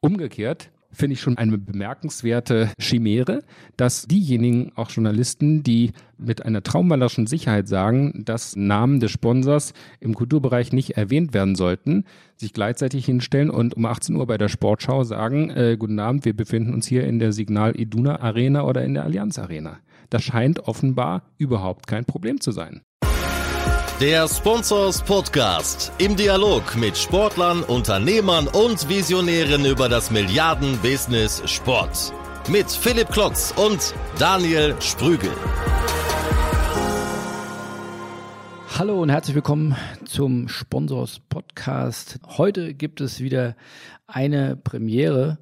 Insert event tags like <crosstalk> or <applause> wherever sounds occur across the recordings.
Umgekehrt finde ich schon eine bemerkenswerte Chimäre, dass diejenigen auch Journalisten, die mit einer traummalerischen Sicherheit sagen, dass Namen des Sponsors im Kulturbereich nicht erwähnt werden sollten, sich gleichzeitig hinstellen und um 18 Uhr bei der Sportschau sagen, äh, guten Abend, wir befinden uns hier in der Signal Iduna Arena oder in der Allianz Arena. Das scheint offenbar überhaupt kein Problem zu sein. Der Sponsors Podcast im Dialog mit Sportlern, Unternehmern und Visionären über das Milliarden-Business Sport. Mit Philipp Klotz und Daniel Sprügel. Hallo und herzlich willkommen zum Sponsors Podcast. Heute gibt es wieder eine Premiere.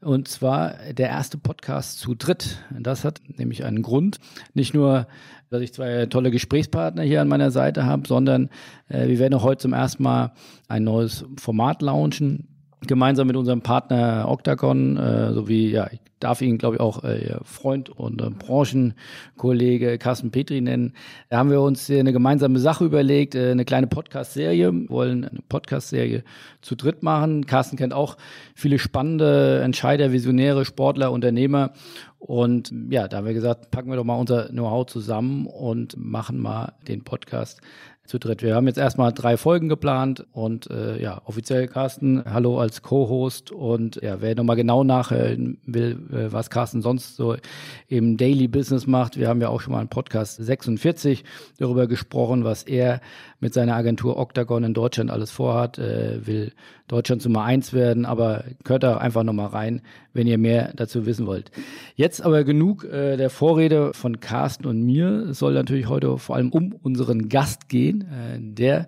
Und zwar der erste Podcast zu dritt. Das hat nämlich einen Grund. Nicht nur, dass ich zwei tolle Gesprächspartner hier an meiner Seite habe, sondern äh, wir werden auch heute zum ersten Mal ein neues Format launchen gemeinsam mit unserem Partner Octagon äh, sowie, ja, ich darf ihn, glaube ich, auch äh, Freund und äh, Branchenkollege Carsten Petri nennen. Da haben wir uns eine gemeinsame Sache überlegt, äh, eine kleine Podcast-Serie, wollen eine Podcast-Serie zu dritt machen. Carsten kennt auch viele spannende Entscheider, Visionäre, Sportler, Unternehmer. Und ja, da haben wir gesagt, packen wir doch mal unser Know-how zusammen und machen mal den Podcast zu dritt. Wir haben jetzt erstmal drei Folgen geplant und äh, ja, offiziell Carsten, hallo als Co-Host und ja, wer nochmal genau nachhören will, äh, was Carsten sonst so im Daily Business macht, wir haben ja auch schon mal einen Podcast 46 darüber gesprochen, was er mit seiner Agentur Octagon in Deutschland alles vorhat, äh, will Deutschland Nummer eins werden, aber hört da einfach nochmal rein, wenn ihr mehr dazu wissen wollt. Jetzt aber genug äh, der Vorrede von Carsten und mir. Es soll natürlich heute vor allem um unseren Gast gehen. Äh, der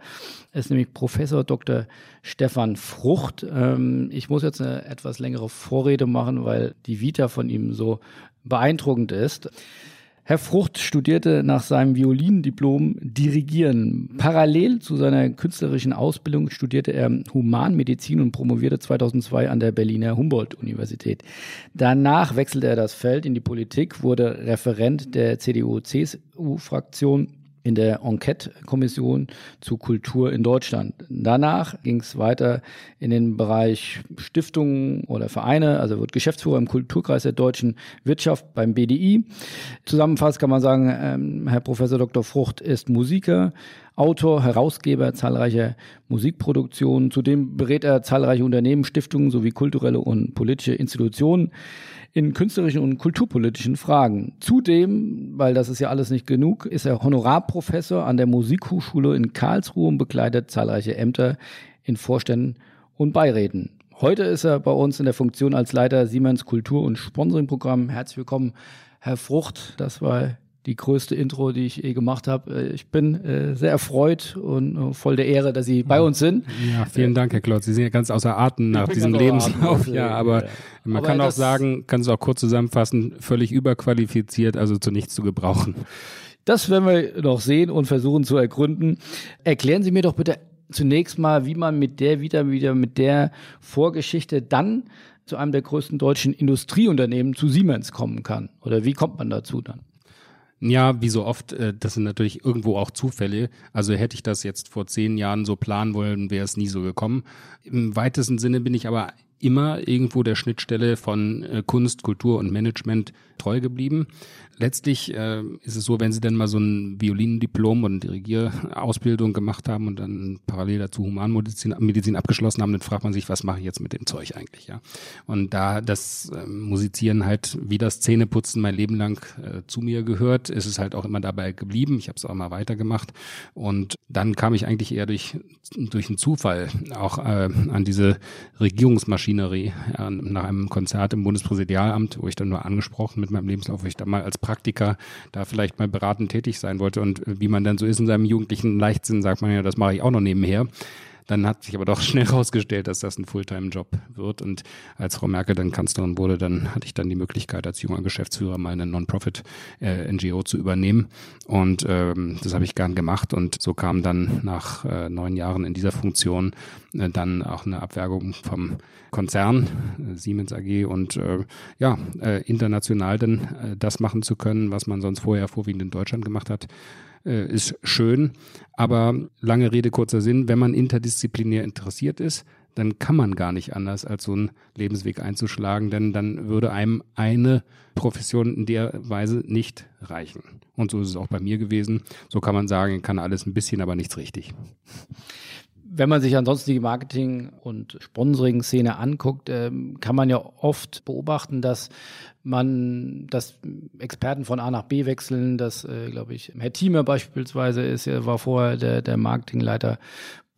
ist nämlich Professor Dr. Stefan Frucht. Ähm, ich muss jetzt eine etwas längere Vorrede machen, weil die Vita von ihm so beeindruckend ist. Herr Frucht studierte nach seinem Violindiplom Dirigieren. Parallel zu seiner künstlerischen Ausbildung studierte er Humanmedizin und promovierte 2002 an der Berliner Humboldt-Universität. Danach wechselte er das Feld in die Politik, wurde Referent der CDU-CSU-Fraktion in der Enquete-Kommission zu Kultur in Deutschland. Danach ging es weiter in den Bereich Stiftungen oder Vereine, also wird Geschäftsführer im Kulturkreis der deutschen Wirtschaft beim BDI. Zusammenfassend kann man sagen, ähm, Herr Professor Dr. Frucht ist Musiker, Autor, Herausgeber zahlreicher Musikproduktionen. Zudem berät er zahlreiche Unternehmen, Stiftungen sowie kulturelle und politische Institutionen in künstlerischen und kulturpolitischen Fragen. Zudem, weil das ist ja alles nicht genug, ist er Honorarprofessor an der Musikhochschule in Karlsruhe und bekleidet zahlreiche Ämter in Vorständen und Beiräten. Heute ist er bei uns in der Funktion als Leiter Siemens Kultur- und Sponsoringprogramm. Herzlich willkommen, Herr Frucht. Das war die größte Intro, die ich je gemacht habe. Äh, ich bin äh, sehr erfreut und äh, voll der Ehre, dass Sie bei uns sind. Ja, vielen Dank, Herr Klotz. Sie sind ja ganz außer Atem nach diesem Lebenslauf. Atem, <laughs> ja, aber ja. man aber kann auch sagen, kann es auch kurz zusammenfassen, völlig überqualifiziert, also zu nichts zu gebrauchen. Das werden wir noch sehen und versuchen zu ergründen. Erklären Sie mir doch bitte zunächst mal, wie man mit der wieder wieder mit der Vorgeschichte dann zu einem der größten deutschen Industrieunternehmen zu Siemens kommen kann. Oder wie kommt man dazu dann? Ja, wie so oft, äh, das sind natürlich irgendwo auch Zufälle. Also hätte ich das jetzt vor zehn Jahren so planen wollen, wäre es nie so gekommen. Im weitesten Sinne bin ich aber immer irgendwo der Schnittstelle von äh, Kunst, Kultur und Management treu geblieben letztlich äh, ist es so, wenn sie dann mal so ein Violindiplom und Dirigierausbildung gemacht haben und dann parallel dazu Humanmedizin Medizin abgeschlossen haben, dann fragt man sich, was mache ich jetzt mit dem Zeug eigentlich, ja? Und da das äh, Musizieren halt wie das Zähneputzen mein Leben lang äh, zu mir gehört, ist es halt auch immer dabei geblieben. Ich habe es auch mal weitergemacht und dann kam ich eigentlich eher durch durch einen Zufall auch äh, an diese Regierungsmaschinerie äh, nach einem Konzert im Bundespräsidialamt, wo ich dann nur angesprochen mit meinem Lebenslauf, wo ich da mal als Praktiker da vielleicht mal beratend tätig sein wollte. Und wie man dann so ist in seinem jugendlichen Leichtsinn, sagt man ja, das mache ich auch noch nebenher. Dann hat sich aber doch <laughs> schnell herausgestellt, dass das ein Fulltime-Job wird. Und als Frau Merkel dann Kanzlerin wurde, dann hatte ich dann die Möglichkeit, als junger Geschäftsführer mal eine Non-Profit-NGO äh, zu übernehmen. Und ähm, das habe ich gern gemacht. Und so kam dann nach äh, neun Jahren in dieser Funktion äh, dann auch eine Abwergung vom Konzern äh, Siemens AG und äh, ja, äh, international dann das machen zu können, was man sonst vorher vorwiegend in Deutschland gemacht hat äh, ist schön. Aber lange Rede, kurzer Sinn, wenn man interdisziplinär interessiert ist, dann kann man gar nicht anders, als so einen Lebensweg einzuschlagen, denn dann würde einem eine Profession in der Weise nicht reichen. Und so ist es auch bei mir gewesen. So kann man sagen, kann alles ein bisschen, aber nichts richtig. Wenn man sich ansonsten die Marketing- und Sponsoring-Szene anguckt, ähm, kann man ja oft beobachten, dass man, dass Experten von A nach B wechseln, dass, äh, glaube ich, Herr Thieme beispielsweise ist, war vorher der, der Marketingleiter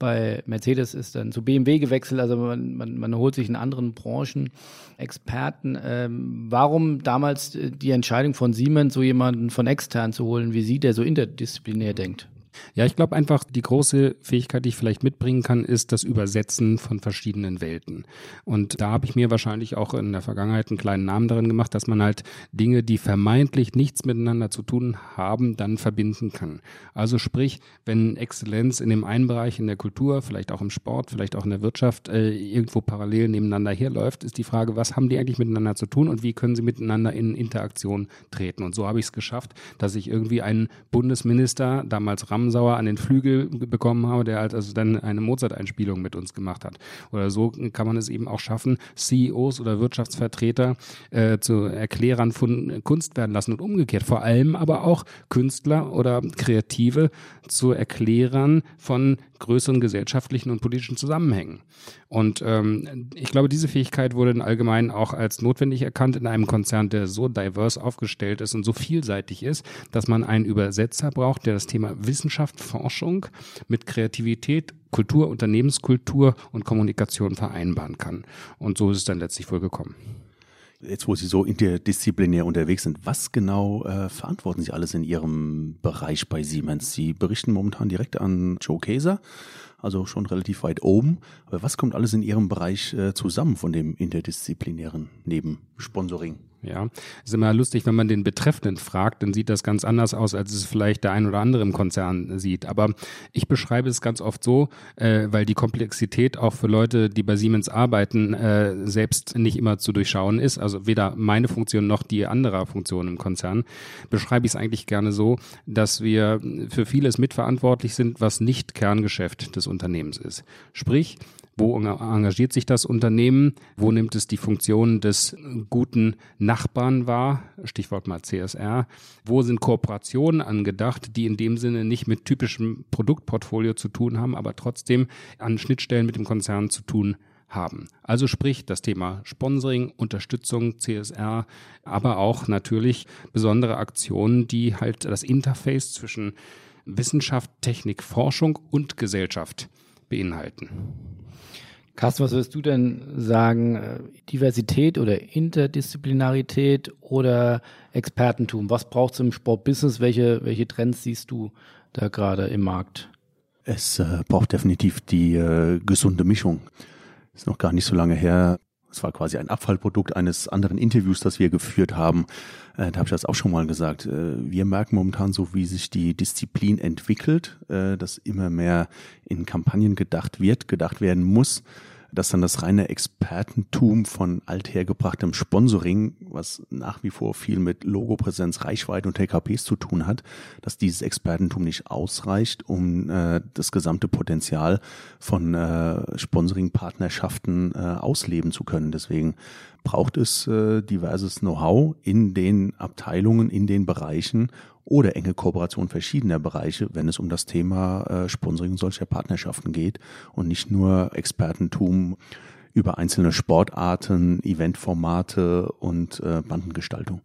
bei Mercedes ist dann zu BMW gewechselt, also man, man, man holt sich in anderen Branchen Experten. Ähm, warum damals die Entscheidung von Siemens, so jemanden von extern zu holen, wie Sie, der so interdisziplinär denkt? Ja, ich glaube einfach, die große Fähigkeit, die ich vielleicht mitbringen kann, ist das Übersetzen von verschiedenen Welten. Und da habe ich mir wahrscheinlich auch in der Vergangenheit einen kleinen Namen darin gemacht, dass man halt Dinge, die vermeintlich nichts miteinander zu tun haben, dann verbinden kann. Also sprich, wenn Exzellenz in dem einen Bereich in der Kultur, vielleicht auch im Sport, vielleicht auch in der Wirtschaft äh, irgendwo parallel nebeneinander herläuft, ist die Frage, was haben die eigentlich miteinander zu tun und wie können sie miteinander in Interaktion treten. Und so habe ich es geschafft, dass ich irgendwie einen Bundesminister, damals Ramsau, Ramsauer an den Flügel bekommen habe, der halt also dann eine Mozart-Einspielung mit uns gemacht hat. Oder so kann man es eben auch schaffen, CEOs oder Wirtschaftsvertreter äh, zu Erklärern von Kunst werden lassen und umgekehrt. Vor allem aber auch Künstler oder Kreative zu Erklärern von größeren gesellschaftlichen und politischen Zusammenhängen. Und ähm, ich glaube, diese Fähigkeit wurde in allgemein auch als notwendig erkannt in einem Konzern, der so diverse aufgestellt ist und so vielseitig ist, dass man einen Übersetzer braucht, der das Thema Wissenschaft, Forschung mit Kreativität Kultur, Unternehmenskultur und Kommunikation vereinbaren kann. Und so ist es dann letztlich wohl gekommen. Jetzt, wo Sie so interdisziplinär unterwegs sind, was genau äh, verantworten Sie alles in Ihrem Bereich bei Siemens? Sie berichten momentan direkt an Joe Kaeser, also schon relativ weit oben. Aber was kommt alles in Ihrem Bereich äh, zusammen von dem interdisziplinären neben Sponsoring? Ja, ist immer lustig, wenn man den Betreffenden fragt, dann sieht das ganz anders aus, als es vielleicht der ein oder andere im Konzern sieht. Aber ich beschreibe es ganz oft so, äh, weil die Komplexität auch für Leute, die bei Siemens arbeiten, äh, selbst nicht immer zu durchschauen ist. Also weder meine Funktion noch die anderer Funktion im Konzern. Beschreibe ich es eigentlich gerne so, dass wir für vieles mitverantwortlich sind, was nicht Kerngeschäft des Unternehmens ist. Sprich, wo engagiert sich das Unternehmen? Wo nimmt es die Funktion des guten Nachbarn wahr? Stichwort mal CSR. Wo sind Kooperationen angedacht, die in dem Sinne nicht mit typischem Produktportfolio zu tun haben, aber trotzdem an Schnittstellen mit dem Konzern zu tun haben. Also sprich das Thema Sponsoring, Unterstützung, CSR, aber auch natürlich besondere Aktionen, die halt das Interface zwischen Wissenschaft, Technik, Forschung und Gesellschaft beinhalten. Carsten, was würdest du denn sagen? Äh, Diversität oder Interdisziplinarität oder Expertentum? Was braucht es im Sportbusiness? Welche, welche Trends siehst du da gerade im Markt? Es äh, braucht definitiv die äh, gesunde Mischung. Ist noch gar nicht so lange her. Es war quasi ein Abfallprodukt eines anderen Interviews, das wir geführt haben. Äh, da habe ich das auch schon mal gesagt. Äh, wir merken momentan so, wie sich die Disziplin entwickelt, äh, dass immer mehr in Kampagnen gedacht wird, gedacht werden muss dass dann das reine Expertentum von althergebrachtem Sponsoring, was nach wie vor viel mit Logopräsenz, Reichweite und TKPs zu tun hat, dass dieses Expertentum nicht ausreicht, um äh, das gesamte Potenzial von äh, Sponsoring-Partnerschaften äh, ausleben zu können. Deswegen braucht es äh, diverses Know-how in den Abteilungen, in den Bereichen oder enge Kooperation verschiedener Bereiche, wenn es um das Thema äh, Sponsoring solcher Partnerschaften geht und nicht nur Expertentum über einzelne Sportarten, Eventformate und äh, Bandengestaltung.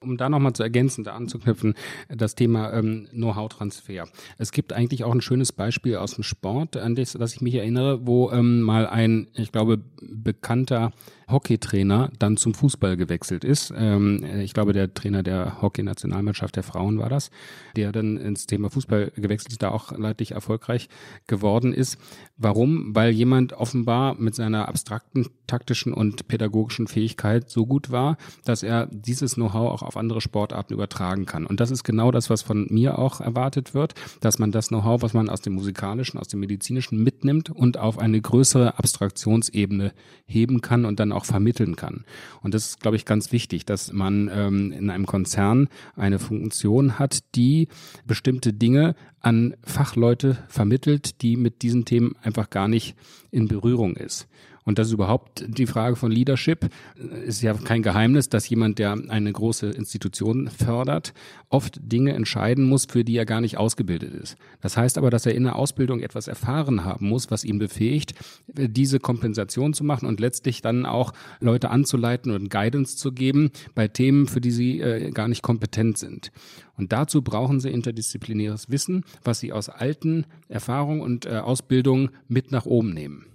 Um da nochmal zu ergänzen, da anzuknüpfen, das Thema ähm, Know-how-Transfer. Es gibt eigentlich auch ein schönes Beispiel aus dem Sport, an das, das ich mich erinnere, wo ähm, mal ein, ich glaube, bekannter Hockeytrainer dann zum Fußball gewechselt ist. Ähm, ich glaube, der Trainer der Hockey-Nationalmannschaft der Frauen war das, der dann ins Thema Fußball gewechselt ist, da auch leidlich erfolgreich geworden ist. Warum? Weil jemand offenbar mit seiner abstrakten, taktischen und pädagogischen Fähigkeit so gut war, dass er dieses Know-how auch auf andere Sportarten übertragen kann. Und das ist genau das, was von mir auch erwartet wird, dass man das Know-how, was man aus dem musikalischen, aus dem medizinischen mitnimmt und auf eine größere Abstraktionsebene heben kann und dann auch vermitteln kann. Und das ist, glaube ich, ganz wichtig, dass man ähm, in einem Konzern eine Funktion hat, die bestimmte Dinge an Fachleute vermittelt, die mit diesen Themen einfach gar nicht in Berührung ist. Und das ist überhaupt die Frage von Leadership. Ist ja kein Geheimnis, dass jemand, der eine große Institution fördert, oft Dinge entscheiden muss, für die er gar nicht ausgebildet ist. Das heißt aber, dass er in der Ausbildung etwas erfahren haben muss, was ihn befähigt, diese Kompensation zu machen und letztlich dann auch Leute anzuleiten und Guidance zu geben bei Themen, für die sie äh, gar nicht kompetent sind. Und dazu brauchen sie interdisziplinäres Wissen, was sie aus alten Erfahrungen und äh, Ausbildungen mit nach oben nehmen.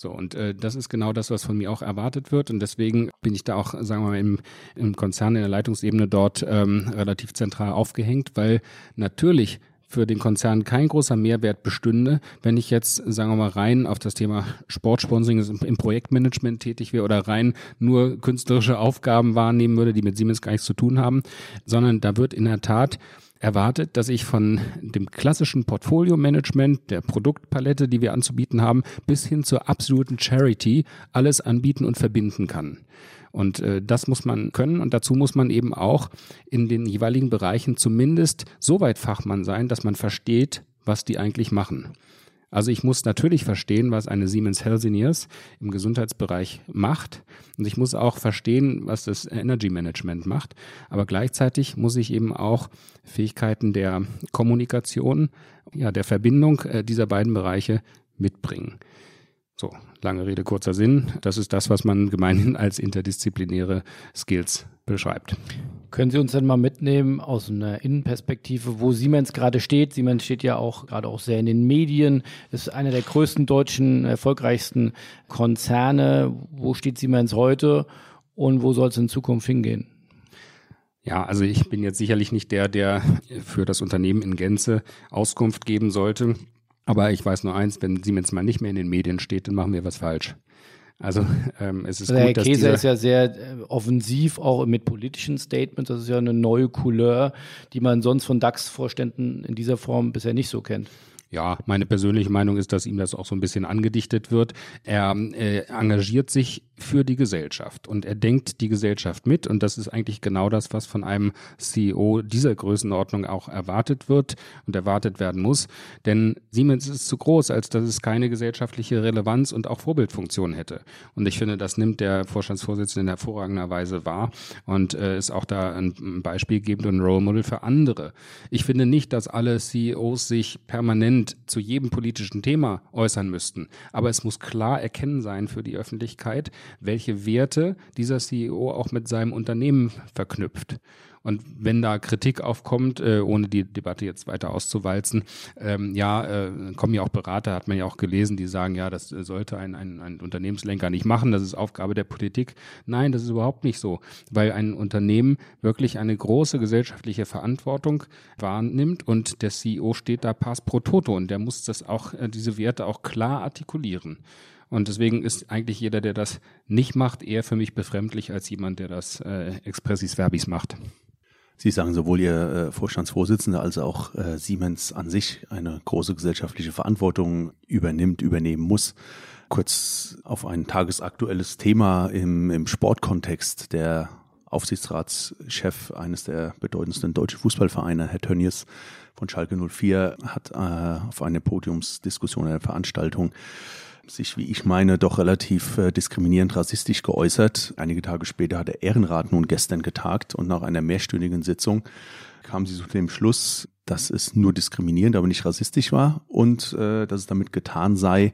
So, und äh, das ist genau das, was von mir auch erwartet wird. Und deswegen bin ich da auch, sagen wir mal, im, im Konzern in der Leitungsebene dort ähm, relativ zentral aufgehängt, weil natürlich für den Konzern kein großer Mehrwert bestünde, wenn ich jetzt, sagen wir mal, rein auf das Thema Sportsponsoring im Projektmanagement tätig wäre oder rein nur künstlerische Aufgaben wahrnehmen würde, die mit Siemens gar nichts zu tun haben, sondern da wird in der Tat erwartet, dass ich von dem klassischen Portfolio-Management, der Produktpalette, die wir anzubieten haben, bis hin zur absoluten Charity alles anbieten und verbinden kann. Und äh, das muss man können und dazu muss man eben auch in den jeweiligen Bereichen zumindest so weit Fachmann sein, dass man versteht, was die eigentlich machen. Also ich muss natürlich verstehen, was eine Siemens Healthineers im Gesundheitsbereich macht. Und ich muss auch verstehen, was das Energy Management macht. Aber gleichzeitig muss ich eben auch Fähigkeiten der Kommunikation, ja, der Verbindung äh, dieser beiden Bereiche mitbringen. So, lange Rede, kurzer Sinn. Das ist das, was man gemeinhin als interdisziplinäre Skills beschreibt. Können Sie uns denn mal mitnehmen aus einer Innenperspektive, wo Siemens gerade steht? Siemens steht ja auch gerade auch sehr in den Medien, ist einer der größten deutschen, erfolgreichsten Konzerne. Wo steht Siemens heute und wo soll es in Zukunft hingehen? Ja, also ich bin jetzt sicherlich nicht der, der für das Unternehmen in Gänze Auskunft geben sollte. Aber ich weiß nur eins, wenn Siemens mal nicht mehr in den Medien steht, dann machen wir was falsch. Also <laughs> ähm, es ist also gut, Herr Käse ist ja sehr äh, offensiv, auch mit politischen Statements. Das ist ja eine neue Couleur, die man sonst von DAX-Vorständen in dieser Form bisher nicht so kennt. Ja, meine persönliche Meinung ist, dass ihm das auch so ein bisschen angedichtet wird. Er äh, engagiert sich für die Gesellschaft und er denkt die Gesellschaft mit und das ist eigentlich genau das, was von einem CEO dieser Größenordnung auch erwartet wird und erwartet werden muss. Denn Siemens ist zu groß, als dass es keine gesellschaftliche Relevanz und auch Vorbildfunktion hätte. Und ich finde, das nimmt der Vorstandsvorsitzende in hervorragender Weise wahr und äh, ist auch da ein Beispiel gebend und ein Role Model für andere. Ich finde nicht, dass alle CEOs sich permanent zu jedem politischen Thema äußern müssten, aber es muss klar erkennen sein für die Öffentlichkeit, welche Werte dieser CEO auch mit seinem Unternehmen verknüpft. Und wenn da Kritik aufkommt, äh, ohne die Debatte jetzt weiter auszuwalzen, ähm, ja, äh, kommen ja auch Berater, hat man ja auch gelesen, die sagen, ja, das sollte ein, ein, ein Unternehmenslenker nicht machen, das ist Aufgabe der Politik. Nein, das ist überhaupt nicht so, weil ein Unternehmen wirklich eine große gesellschaftliche Verantwortung wahrnimmt und der CEO steht da pass pro toto und der muss das auch, äh, diese Werte auch klar artikulieren. Und deswegen ist eigentlich jeder, der das nicht macht, eher für mich befremdlich als jemand, der das äh, expressis verbis macht. Sie sagen sowohl Ihr äh, Vorstandsvorsitzender als auch äh, Siemens an sich eine große gesellschaftliche Verantwortung übernimmt, übernehmen muss. Kurz auf ein tagesaktuelles Thema im, im Sportkontext. Der Aufsichtsratschef eines der bedeutendsten deutschen Fußballvereine, Herr Tönnies von Schalke 04, hat äh, auf eine Podiumsdiskussion, einer Veranstaltung sich, wie ich meine, doch relativ äh, diskriminierend rassistisch geäußert. Einige Tage später hat der Ehrenrat nun gestern getagt und nach einer mehrstündigen Sitzung kam sie zu dem Schluss, dass es nur diskriminierend, aber nicht rassistisch war und äh, dass es damit getan sei,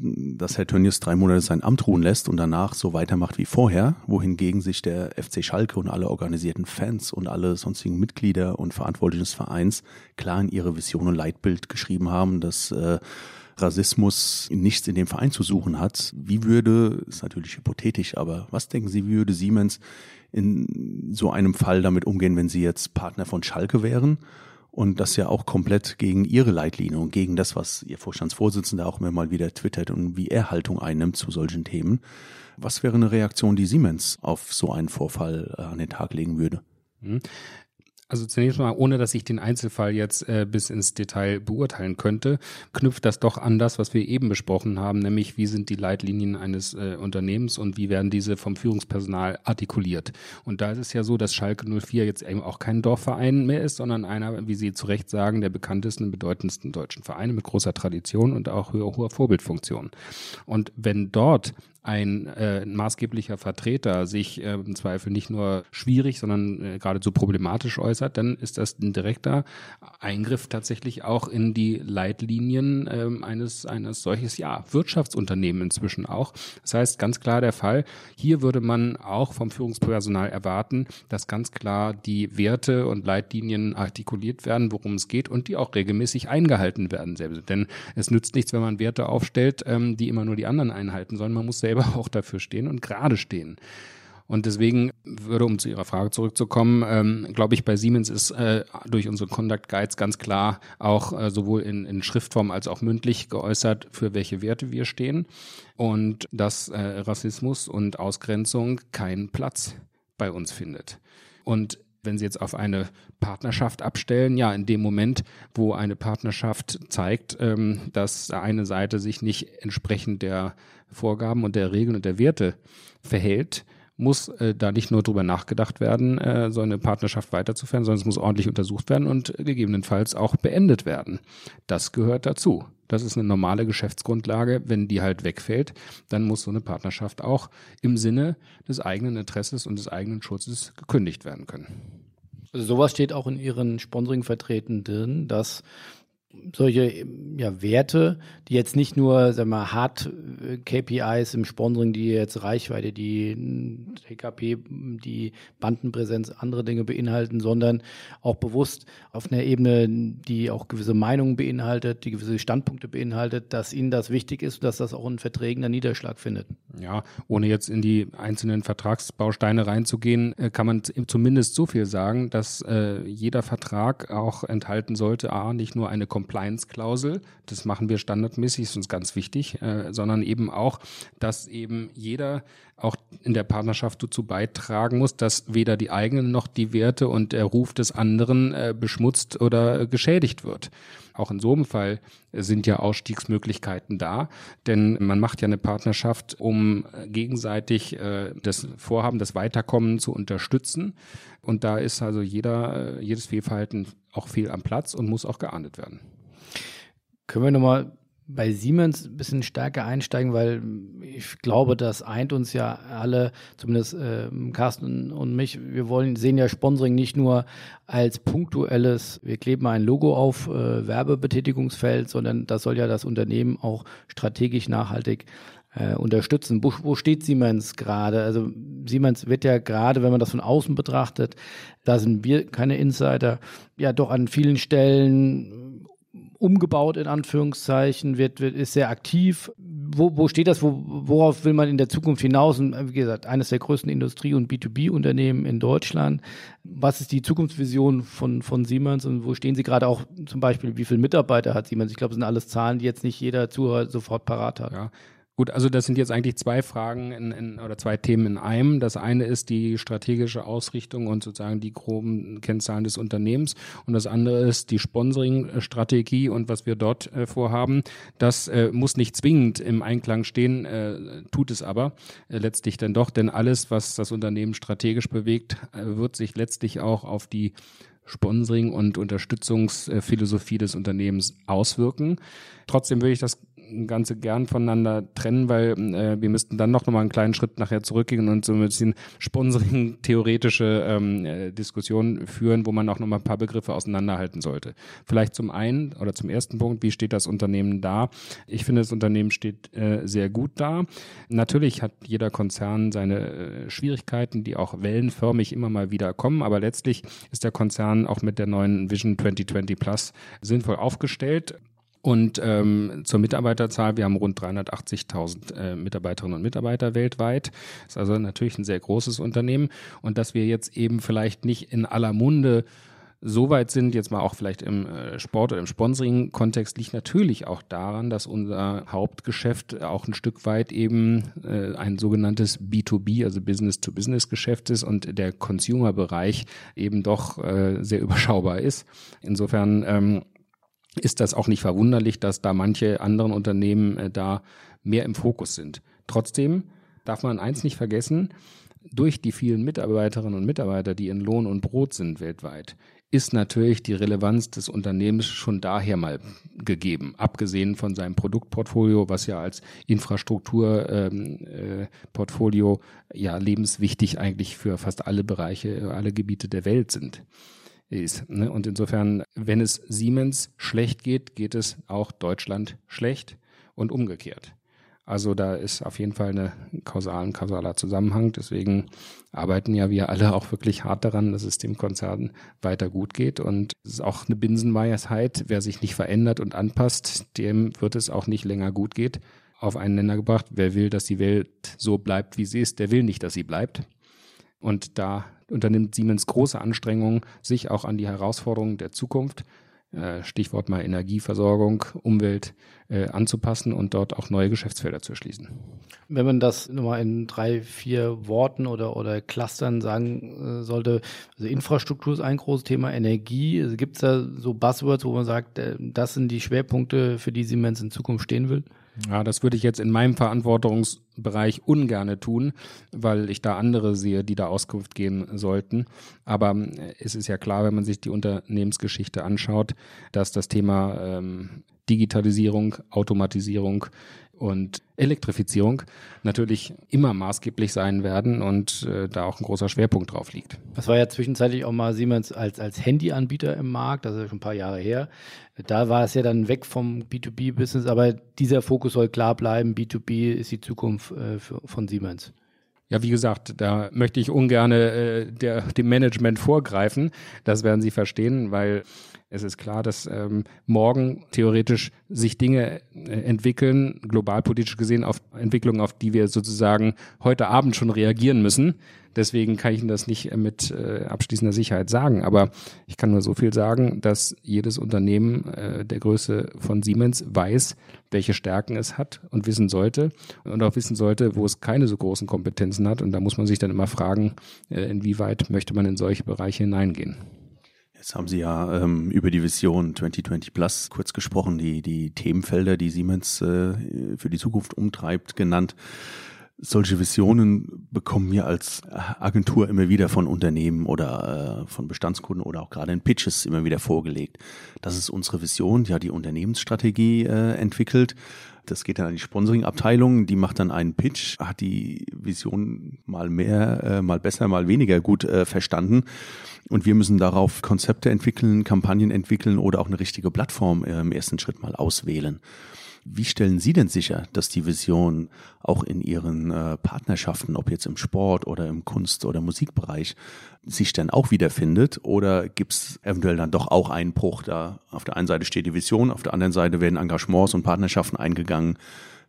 dass Herr Tönnies drei Monate sein Amt ruhen lässt und danach so weitermacht wie vorher, wohingegen sich der FC Schalke und alle organisierten Fans und alle sonstigen Mitglieder und Verantwortlichen des Vereins klar in ihre Vision und Leitbild geschrieben haben, dass äh, Rassismus nichts in dem Verein zu suchen hat. Wie würde, ist natürlich hypothetisch, aber was denken Sie, wie würde Siemens in so einem Fall damit umgehen, wenn Sie jetzt Partner von Schalke wären? Und das ja auch komplett gegen Ihre Leitlinie und gegen das, was Ihr Vorstandsvorsitzender auch immer mal wieder twittert und wie er Haltung einnimmt zu solchen Themen. Was wäre eine Reaktion, die Siemens auf so einen Vorfall äh, an den Tag legen würde? Also zunächst mal, ohne dass ich den Einzelfall jetzt äh, bis ins Detail beurteilen könnte, knüpft das doch an das, was wir eben besprochen haben, nämlich wie sind die Leitlinien eines äh, Unternehmens und wie werden diese vom Führungspersonal artikuliert. Und da ist es ja so, dass Schalke 04 jetzt eben auch kein Dorfverein mehr ist, sondern einer, wie Sie zu Recht sagen, der bekanntesten bedeutendsten deutschen Vereine mit großer Tradition und auch hoher, hoher Vorbildfunktion. Und wenn dort ein äh, maßgeblicher Vertreter sich äh, im Zweifel nicht nur schwierig, sondern äh, geradezu problematisch äußert, dann ist das ein direkter Eingriff tatsächlich auch in die Leitlinien äh, eines, eines solches, ja, Wirtschaftsunternehmen inzwischen auch. Das heißt, ganz klar der Fall, hier würde man auch vom Führungspersonal erwarten, dass ganz klar die Werte und Leitlinien artikuliert werden, worum es geht und die auch regelmäßig eingehalten werden. Denn es nützt nichts, wenn man Werte aufstellt, ähm, die immer nur die anderen einhalten, sondern man muss selber selber <laughs> auch dafür stehen und gerade stehen. Und deswegen würde, um zu Ihrer Frage zurückzukommen, ähm, glaube ich, bei Siemens ist äh, durch unsere Conduct Guides ganz klar auch äh, sowohl in, in Schriftform als auch mündlich geäußert, für welche Werte wir stehen und dass äh, Rassismus und Ausgrenzung keinen Platz bei uns findet. Und wenn Sie jetzt auf eine Partnerschaft abstellen, ja, in dem Moment, wo eine Partnerschaft zeigt, ähm, dass eine Seite sich nicht entsprechend der Vorgaben und der Regeln und der Werte verhält, muss äh, da nicht nur drüber nachgedacht werden, äh, so eine Partnerschaft weiterzuführen, sondern es muss ordentlich untersucht werden und gegebenenfalls auch beendet werden. Das gehört dazu. Das ist eine normale Geschäftsgrundlage. Wenn die halt wegfällt, dann muss so eine Partnerschaft auch im Sinne des eigenen Interesses und des eigenen Schutzes gekündigt werden können. Also sowas steht auch in Ihren Sponsoring-Verträgen drin, dass solche ja, Werte, die jetzt nicht nur sag mal, Hard äh, KPIs im Sponsoring, die jetzt Reichweite, die TKP, die Bandenpräsenz, andere Dinge beinhalten, sondern auch bewusst auf einer Ebene, die auch gewisse Meinungen beinhaltet, die gewisse Standpunkte beinhaltet, dass ihnen das wichtig ist und dass das auch in Verträgen einen Niederschlag findet. Ja, ohne jetzt in die einzelnen Vertragsbausteine reinzugehen, äh, kann man zumindest so viel sagen, dass äh, jeder Vertrag auch enthalten sollte, a, nicht nur eine Compliance-Klausel, das machen wir standardmäßig, ist uns ganz wichtig, äh, sondern eben auch, dass eben jeder auch in der Partnerschaft dazu beitragen muss, dass weder die eigenen noch die Werte und der Ruf des anderen äh, beschmutzt oder geschädigt wird. Auch in so einem Fall sind ja Ausstiegsmöglichkeiten da, denn man macht ja eine Partnerschaft, um gegenseitig äh, das Vorhaben, das Weiterkommen zu unterstützen. Und da ist also jeder, äh, jedes Fehlverhalten auch viel am Platz und muss auch geahndet werden. Können wir nochmal bei Siemens ein bisschen stärker einsteigen, weil ich glaube, das eint uns ja alle, zumindest äh, Carsten und mich. Wir wollen sehen ja Sponsoring nicht nur als punktuelles, wir kleben ein Logo auf äh, Werbebetätigungsfeld, sondern das soll ja das Unternehmen auch strategisch nachhaltig äh, unterstützen. Wo, wo steht Siemens gerade? Also Siemens wird ja gerade, wenn man das von außen betrachtet, da sind wir keine Insider, ja doch an vielen Stellen umgebaut in Anführungszeichen, wird, wird ist sehr aktiv. Wo, wo steht das? Wo, worauf will man in der Zukunft hinaus? Und wie gesagt, eines der größten Industrie- und B2B-Unternehmen in Deutschland. Was ist die Zukunftsvision von, von Siemens und wo stehen Sie gerade auch zum Beispiel? Wie viele Mitarbeiter hat Siemens? Ich glaube, das sind alles Zahlen, die jetzt nicht jeder Zuhörer sofort parat hat. Ja. Gut, also das sind jetzt eigentlich zwei Fragen in, in, oder zwei Themen in einem. Das eine ist die strategische Ausrichtung und sozusagen die groben Kennzahlen des Unternehmens und das andere ist die Sponsoring-Strategie und was wir dort äh, vorhaben. Das äh, muss nicht zwingend im Einklang stehen, äh, tut es aber äh, letztlich dann doch, denn alles, was das Unternehmen strategisch bewegt, äh, wird sich letztlich auch auf die Sponsoring- und Unterstützungsphilosophie des Unternehmens auswirken. Trotzdem würde ich das Ganze gern voneinander trennen, weil äh, wir müssten dann noch mal einen kleinen Schritt nachher zurückgehen und so ein bisschen Sponsoring-theoretische <laughs> ähm, äh, Diskussionen führen, wo man auch noch mal ein paar Begriffe auseinanderhalten sollte. Vielleicht zum einen oder zum ersten Punkt, wie steht das Unternehmen da? Ich finde, das Unternehmen steht äh, sehr gut da. Natürlich hat jeder Konzern seine äh, Schwierigkeiten, die auch wellenförmig immer mal wieder kommen, aber letztlich ist der Konzern auch mit der neuen Vision 2020 Plus sinnvoll aufgestellt. Und ähm, zur Mitarbeiterzahl, wir haben rund 380.000 äh, Mitarbeiterinnen und Mitarbeiter weltweit. Das ist also natürlich ein sehr großes Unternehmen. Und dass wir jetzt eben vielleicht nicht in aller Munde so weit sind, jetzt mal auch vielleicht im äh, Sport oder im Sponsoring-Kontext, liegt natürlich auch daran, dass unser Hauptgeschäft auch ein Stück weit eben äh, ein sogenanntes B2B, also Business-to-Business-Geschäft ist und der Consumer-Bereich eben doch äh, sehr überschaubar ist. Insofern ähm, ist das auch nicht verwunderlich, dass da manche anderen Unternehmen äh, da mehr im Fokus sind. Trotzdem darf man eins nicht vergessen, durch die vielen Mitarbeiterinnen und Mitarbeiter, die in Lohn und Brot sind weltweit, ist natürlich die Relevanz des Unternehmens schon daher mal gegeben, abgesehen von seinem Produktportfolio, was ja als Infrastrukturportfolio ähm, äh, ja lebenswichtig eigentlich für fast alle Bereiche, alle Gebiete der Welt sind. Ist, ne? Und insofern, wenn es Siemens schlecht geht, geht es auch Deutschland schlecht und umgekehrt. Also da ist auf jeden Fall eine kausalen, kausaler Zusammenhang. Deswegen arbeiten ja wir alle auch wirklich hart daran, dass es dem Konzern weiter gut geht. Und es ist auch eine Binsenweisheit. Wer sich nicht verändert und anpasst, dem wird es auch nicht länger gut geht. Auf einen Nenner gebracht. Wer will, dass die Welt so bleibt, wie sie ist, der will nicht, dass sie bleibt. Und da unternimmt Siemens große Anstrengungen, sich auch an die Herausforderungen der Zukunft äh, Stichwort mal Energieversorgung, Umwelt äh, anzupassen und dort auch neue Geschäftsfelder zu erschließen. Wenn man das nochmal in drei, vier Worten oder, oder Clustern sagen äh, sollte, also Infrastruktur ist ein großes Thema, Energie, also gibt es da so Buzzwords, wo man sagt, das sind die Schwerpunkte, für die Siemens in Zukunft stehen will? Ja, das würde ich jetzt in meinem Verantwortungsbereich ungerne tun, weil ich da andere sehe, die da Auskunft geben sollten. Aber äh, es ist ja klar, wenn man sich die Unternehmensgeschichte anschaut, dass das Thema ähm, Digitalisierung, Automatisierung und Elektrifizierung natürlich immer maßgeblich sein werden und äh, da auch ein großer Schwerpunkt drauf liegt. Das war ja zwischenzeitlich auch mal Siemens als, als Handyanbieter im Markt, das ist ja schon ein paar Jahre her. Da war es ja dann weg vom B2B-Business, aber dieser Fokus soll klar bleiben. B2B ist die Zukunft äh, für, von Siemens. Ja, wie gesagt, da möchte ich ungern äh, der, dem Management vorgreifen. Das werden Sie verstehen, weil es ist klar, dass ähm, morgen theoretisch sich Dinge äh, entwickeln, globalpolitisch gesehen, auf Entwicklungen, auf die wir sozusagen heute Abend schon reagieren müssen. Deswegen kann ich Ihnen das nicht äh, mit äh, abschließender Sicherheit sagen. Aber ich kann nur so viel sagen, dass jedes Unternehmen äh, der Größe von Siemens weiß, welche Stärken es hat und wissen sollte und auch wissen sollte, wo es keine so großen Kompetenzen hat. Und da muss man sich dann immer fragen, äh, inwieweit möchte man in solche Bereiche hineingehen. Jetzt haben Sie ja ähm, über die Vision 2020 Plus kurz gesprochen, die, die Themenfelder, die Siemens äh, für die Zukunft umtreibt, genannt. Solche Visionen bekommen wir als Agentur immer wieder von Unternehmen oder äh, von Bestandskunden oder auch gerade in Pitches immer wieder vorgelegt. Das ist unsere Vision, ja die Unternehmensstrategie äh, entwickelt. Das geht dann an die Sponsoring-Abteilung, die macht dann einen Pitch, hat die Vision mal mehr, äh, mal besser, mal weniger gut verstanden. Und wir müssen darauf Konzepte entwickeln, Kampagnen entwickeln oder auch eine richtige Plattform im ersten Schritt mal auswählen. Wie stellen Sie denn sicher, dass die Vision auch in Ihren äh, Partnerschaften, ob jetzt im Sport oder im Kunst- oder Musikbereich, sich denn auch wiederfindet? Oder gibt es eventuell dann doch auch einen Bruch? Da auf der einen Seite steht die Vision, auf der anderen Seite werden Engagements und Partnerschaften eingegangen,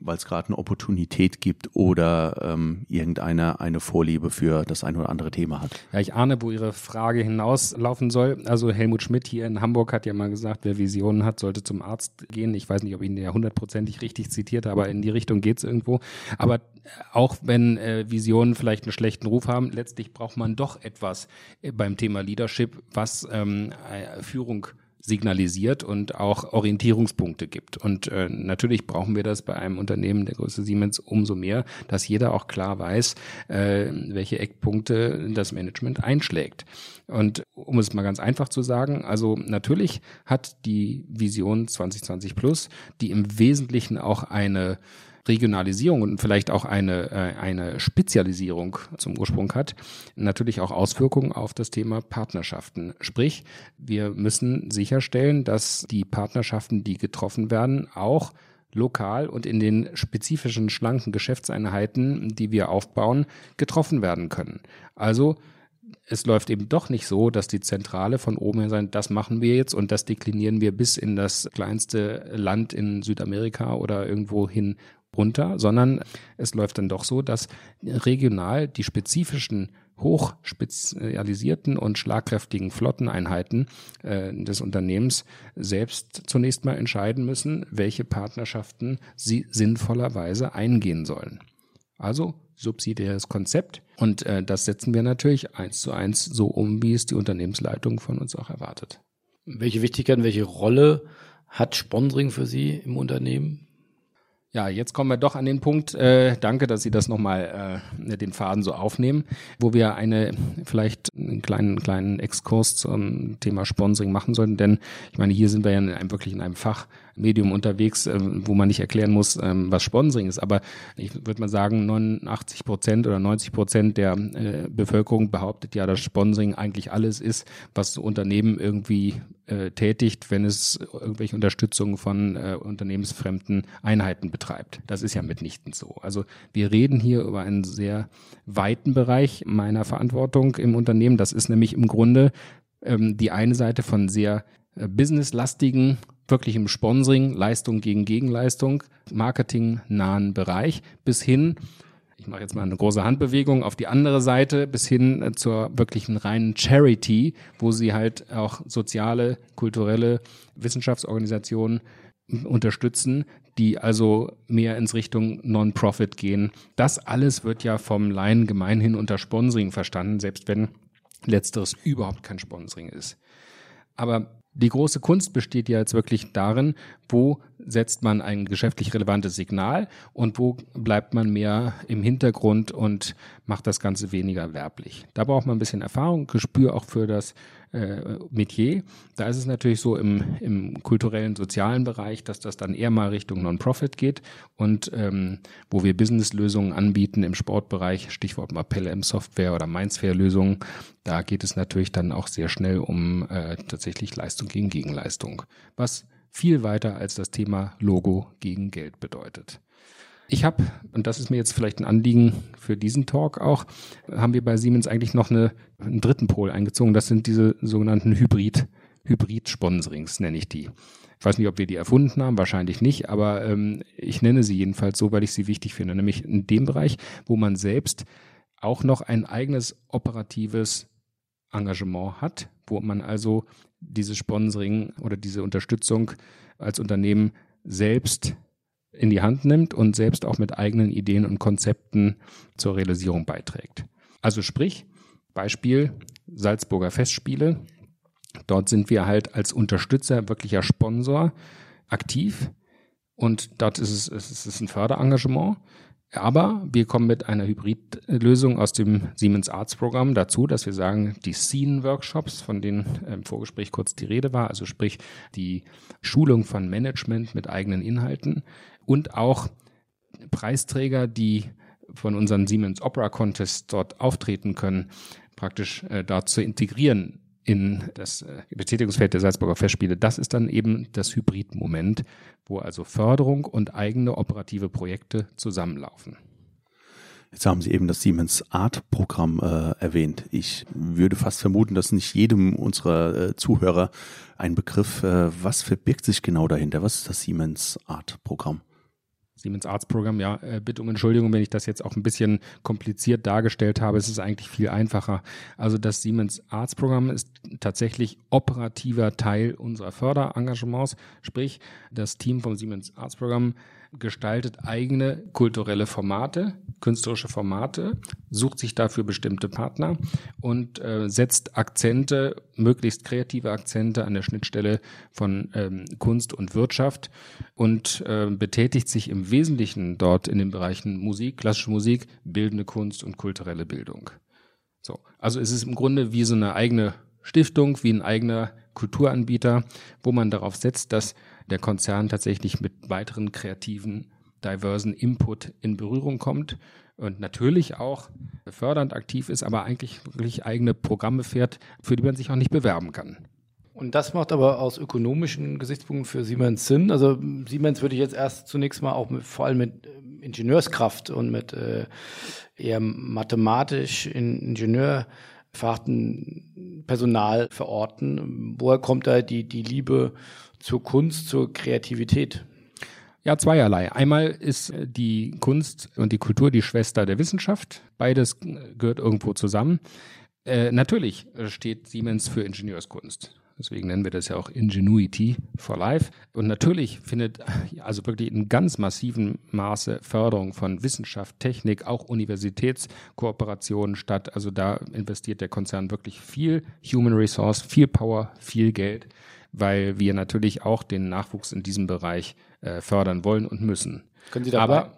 weil es gerade eine Opportunität gibt oder ähm, irgendeiner eine Vorliebe für das ein oder andere Thema hat. Ja, ich ahne, wo Ihre Frage hinauslaufen soll. Also Helmut Schmidt hier in Hamburg hat ja mal gesagt, wer Visionen hat, sollte zum Arzt gehen. Ich weiß nicht, ob ich ihn ja hundertprozentig richtig zitiert aber in die Richtung geht es irgendwo. Aber auch wenn äh, Visionen vielleicht einen schlechten Ruf haben, letztlich braucht man doch etwas äh, beim Thema Leadership, was ähm, äh, Führung signalisiert und auch Orientierungspunkte gibt. Und äh, natürlich brauchen wir das bei einem Unternehmen der Größe Siemens umso mehr, dass jeder auch klar weiß, äh, welche Eckpunkte das Management einschlägt. Und um es mal ganz einfach zu sagen, also natürlich hat die Vision 2020 Plus, die im Wesentlichen auch eine Regionalisierung und vielleicht auch eine, äh, eine Spezialisierung zum Ursprung hat, natürlich auch Auswirkungen auf das Thema Partnerschaften. Sprich, wir müssen sicherstellen, dass die Partnerschaften, die getroffen werden, auch lokal und in den spezifischen schlanken Geschäftseinheiten, die wir aufbauen, getroffen werden können. Also es läuft eben doch nicht so, dass die Zentrale von oben her sagt, das machen wir jetzt und das deklinieren wir bis in das kleinste Land in Südamerika oder irgendwo hin runter, sondern es läuft dann doch so, dass regional die spezifischen hochspezialisierten und schlagkräftigen Flotteneinheiten äh, des Unternehmens selbst zunächst mal entscheiden müssen, welche Partnerschaften sie sinnvollerweise eingehen sollen. Also subsidiäres Konzept und äh, das setzen wir natürlich eins zu eins so um, wie es die Unternehmensleitung von uns auch erwartet. Welche Wichtigkeit, welche Rolle hat Sponsoring für Sie im Unternehmen? Ja, jetzt kommen wir doch an den Punkt. Äh, danke, dass Sie das nochmal äh, den Faden so aufnehmen, wo wir eine vielleicht einen kleinen kleinen Exkurs zum Thema Sponsoring machen sollten. Denn ich meine, hier sind wir ja in einem, wirklich in einem Fachmedium unterwegs, äh, wo man nicht erklären muss, äh, was Sponsoring ist. Aber ich würde mal sagen, 89 Prozent oder 90 Prozent der äh, Bevölkerung behauptet ja, dass Sponsoring eigentlich alles ist, was Unternehmen irgendwie äh, tätigt, wenn es irgendwelche Unterstützung von äh, unternehmensfremden Einheiten betreibt. Das ist ja mitnichten so. Also wir reden hier über einen sehr weiten Bereich meiner Verantwortung im Unternehmen. Das ist nämlich im Grunde ähm, die eine Seite von sehr äh, businesslastigen wirklich im Sponsoring, Leistung gegen Gegenleistung, marketingnahen Bereich bis hin ich mache jetzt mal eine große Handbewegung auf die andere Seite bis hin äh, zur wirklichen reinen Charity, wo sie halt auch soziale, kulturelle Wissenschaftsorganisationen unterstützen, die also mehr ins Richtung Non-Profit gehen. Das alles wird ja vom Laien gemeinhin unter Sponsoring verstanden, selbst wenn letzteres überhaupt kein Sponsoring ist. Aber die große Kunst besteht ja jetzt wirklich darin, wo setzt man ein geschäftlich relevantes Signal und wo bleibt man mehr im Hintergrund und macht das Ganze weniger werblich. Da braucht man ein bisschen Erfahrung, Gespür auch für das äh, Metier. Da ist es natürlich so im, im kulturellen, sozialen Bereich, dass das dann eher mal Richtung Non-Profit geht und ähm, wo wir Business-Lösungen anbieten im Sportbereich, Stichwort mal PLM-Software oder Mindsphere-Lösungen, da geht es natürlich dann auch sehr schnell um äh, tatsächlich Leistung gegen Gegenleistung, was viel weiter als das Thema Logo gegen Geld bedeutet. Ich habe, und das ist mir jetzt vielleicht ein Anliegen für diesen Talk auch, haben wir bei Siemens eigentlich noch eine, einen dritten Pol eingezogen. Das sind diese sogenannten Hybrid, Hybrid-Sponsorings, nenne ich die. Ich weiß nicht, ob wir die erfunden haben, wahrscheinlich nicht, aber ähm, ich nenne sie jedenfalls so, weil ich sie wichtig finde. Nämlich in dem Bereich, wo man selbst auch noch ein eigenes operatives Engagement hat, wo man also dieses Sponsoring oder diese Unterstützung als Unternehmen selbst in die Hand nimmt und selbst auch mit eigenen Ideen und Konzepten zur Realisierung beiträgt. Also sprich, Beispiel Salzburger Festspiele. Dort sind wir halt als Unterstützer, wirklicher Sponsor aktiv und dort ist es, es ist ein Förderengagement. Aber wir kommen mit einer Hybridlösung aus dem Siemens Arts Programm dazu, dass wir sagen, die Scene-Workshops, von denen im Vorgespräch kurz die Rede war, also sprich die Schulung von Management mit eigenen Inhalten, und auch Preisträger, die von unseren Siemens Opera Contest dort auftreten können, praktisch äh, dort zu integrieren in das äh, Betätigungsfeld der Salzburger Festspiele. Das ist dann eben das Hybrid-Moment, wo also Förderung und eigene operative Projekte zusammenlaufen. Jetzt haben Sie eben das Siemens Art Programm äh, erwähnt. Ich würde fast vermuten, dass nicht jedem unserer äh, Zuhörer ein Begriff, äh, was verbirgt sich genau dahinter? Was ist das Siemens Art Programm? Siemens Arztprogramm, ja, äh, bitte um Entschuldigung, wenn ich das jetzt auch ein bisschen kompliziert dargestellt habe. Es ist eigentlich viel einfacher. Also das Siemens Arztprogramm ist tatsächlich operativer Teil unserer Förderengagements. Sprich, das Team vom Siemens Arztprogramm gestaltet eigene kulturelle Formate, künstlerische Formate, sucht sich dafür bestimmte Partner und äh, setzt Akzente, möglichst kreative Akzente an der Schnittstelle von ähm, Kunst und Wirtschaft und äh, betätigt sich im Wesentlichen dort in den Bereichen Musik, klassische Musik, bildende Kunst und kulturelle Bildung. So, also es ist im Grunde wie so eine eigene Stiftung, wie ein eigener Kulturanbieter, wo man darauf setzt, dass der Konzern tatsächlich mit weiteren kreativen, diversen Input in Berührung kommt und natürlich auch fördernd aktiv ist, aber eigentlich wirklich eigene Programme fährt, für die man sich auch nicht bewerben kann. Und das macht aber aus ökonomischen Gesichtspunkten für Siemens Sinn. Also Siemens würde ich jetzt erst zunächst mal auch mit, vor allem mit ähm, Ingenieurskraft und mit äh, eher mathematisch in Ingenieur verharrten Personal verorten. Woher kommt da die, die Liebe zur Kunst, zur Kreativität? Ja, zweierlei. Einmal ist äh, die Kunst und die Kultur die Schwester der Wissenschaft. Beides äh, gehört irgendwo zusammen. Äh, natürlich steht Siemens für Ingenieurskunst. Deswegen nennen wir das ja auch Ingenuity for Life. Und natürlich findet also wirklich in ganz massivem Maße Förderung von Wissenschaft, Technik, auch Universitätskooperationen statt. Also da investiert der Konzern wirklich viel Human Resource, viel Power, viel Geld, weil wir natürlich auch den Nachwuchs in diesem Bereich äh, fördern wollen und müssen. Können Sie dabei? Aber,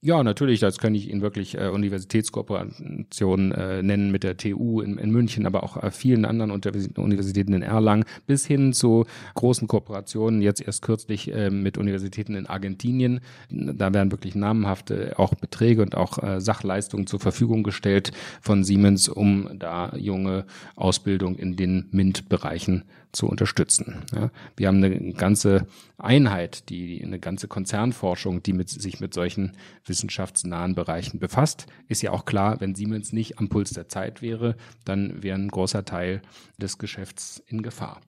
ja, natürlich, das kann ich Ihnen wirklich äh, Universitätskooperationen äh, nennen mit der TU in, in München, aber auch äh, vielen anderen Universitäten in Erlangen, bis hin zu großen Kooperationen, jetzt erst kürzlich äh, mit Universitäten in Argentinien. Da werden wirklich namenhafte auch Beträge und auch äh, Sachleistungen zur Verfügung gestellt von Siemens, um da junge Ausbildung in den MINT-Bereichen zu unterstützen. Ja, wir haben eine ganze Einheit, die eine ganze Konzernforschung, die mit, sich mit solchen wissenschaftsnahen Bereichen befasst. Ist ja auch klar, wenn Siemens nicht am Puls der Zeit wäre, dann wäre ein großer Teil des Geschäfts in Gefahr.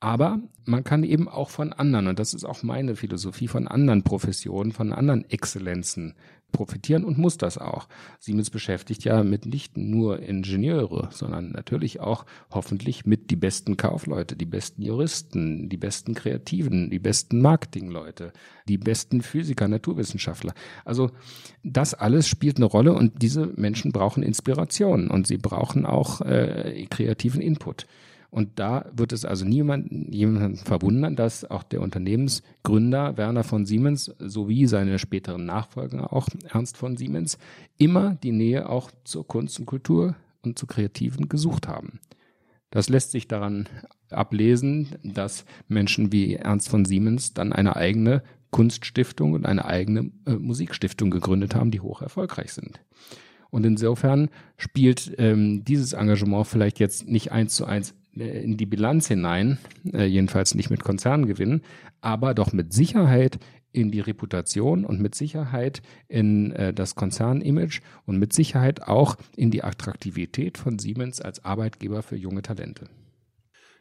Aber man kann eben auch von anderen, und das ist auch meine Philosophie, von anderen Professionen, von anderen Exzellenzen profitieren und muss das auch. Siemens beschäftigt ja mit nicht nur Ingenieure, sondern natürlich auch hoffentlich mit die besten Kaufleute, die besten Juristen, die besten Kreativen, die besten Marketingleute, die besten Physiker, Naturwissenschaftler. Also das alles spielt eine Rolle und diese Menschen brauchen Inspiration und sie brauchen auch äh, kreativen Input. Und da wird es also niemand, jemanden verwundern, dass auch der Unternehmensgründer Werner von Siemens sowie seine späteren Nachfolger, auch Ernst von Siemens, immer die Nähe auch zur Kunst und Kultur und zu Kreativen gesucht haben. Das lässt sich daran ablesen, dass Menschen wie Ernst von Siemens dann eine eigene Kunststiftung und eine eigene äh, Musikstiftung gegründet haben, die hoch erfolgreich sind. Und insofern spielt ähm, dieses Engagement vielleicht jetzt nicht eins zu eins in die Bilanz hinein, äh, jedenfalls nicht mit Konzerngewinnen, aber doch mit Sicherheit in die Reputation und mit Sicherheit in äh, das Konzernimage und mit Sicherheit auch in die Attraktivität von Siemens als Arbeitgeber für junge Talente.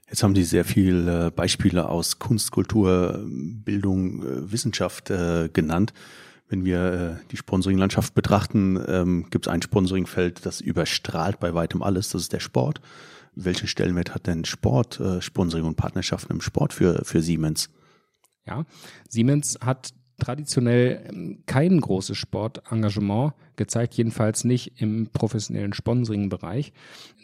Jetzt haben Sie sehr viele Beispiele aus Kunst, Kultur, Bildung, Wissenschaft genannt. Wenn wir die Sponsoringlandschaft betrachten, ähm, gibt es ein Sponsoringfeld, das überstrahlt bei weitem alles, das ist der Sport welchen Stellenwert hat denn Sport, äh, Sponsoring und Partnerschaften im Sport für, für Siemens? Ja, Siemens hat traditionell ähm, kein großes Sportengagement gezeigt, jedenfalls nicht im professionellen Sponsoring-Bereich.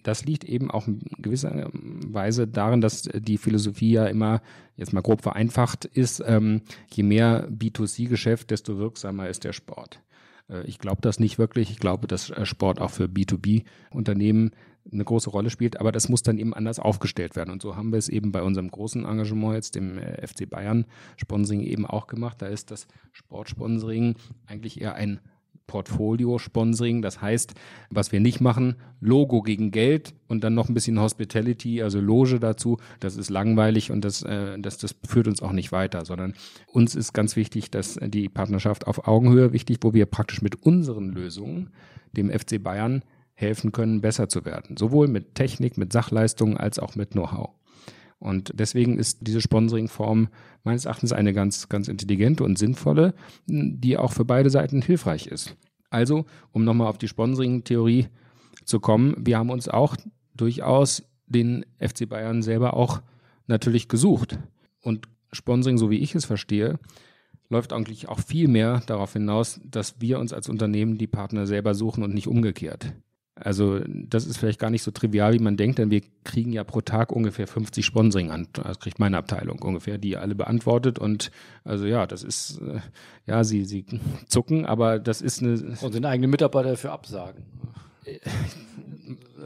Das liegt eben auch in gewisser Weise darin, dass die Philosophie ja immer, jetzt mal grob vereinfacht ist, ähm, je mehr B2C-Geschäft, desto wirksamer ist der Sport. Äh, ich glaube das nicht wirklich. Ich glaube, dass äh, Sport auch für B2B-Unternehmen eine große Rolle spielt, aber das muss dann eben anders aufgestellt werden. Und so haben wir es eben bei unserem großen Engagement jetzt, dem äh, FC Bayern Sponsoring eben auch gemacht. Da ist das Sportsponsoring eigentlich eher ein Portfolio-Sponsoring. Das heißt, was wir nicht machen, Logo gegen Geld und dann noch ein bisschen Hospitality, also Loge dazu. Das ist langweilig und das, äh, das, das führt uns auch nicht weiter, sondern uns ist ganz wichtig, dass die Partnerschaft auf Augenhöhe wichtig, wo wir praktisch mit unseren Lösungen dem FC Bayern helfen können, besser zu werden. Sowohl mit Technik, mit Sachleistungen als auch mit Know-how. Und deswegen ist diese Sponsoring-Form meines Erachtens eine ganz, ganz intelligente und sinnvolle, die auch für beide Seiten hilfreich ist. Also, um nochmal auf die Sponsoring-Theorie zu kommen, wir haben uns auch durchaus den FC Bayern selber auch natürlich gesucht. Und Sponsoring, so wie ich es verstehe, läuft eigentlich auch viel mehr darauf hinaus, dass wir uns als Unternehmen die Partner selber suchen und nicht umgekehrt. Also das ist vielleicht gar nicht so trivial, wie man denkt, denn wir kriegen ja pro Tag ungefähr 50 Sponsoring an. Das kriegt meine Abteilung ungefähr, die alle beantwortet. Und also ja, das ist, äh, ja, sie, sie zucken, aber das ist eine. Und sind eigene Mitarbeiter dafür absagen. <laughs>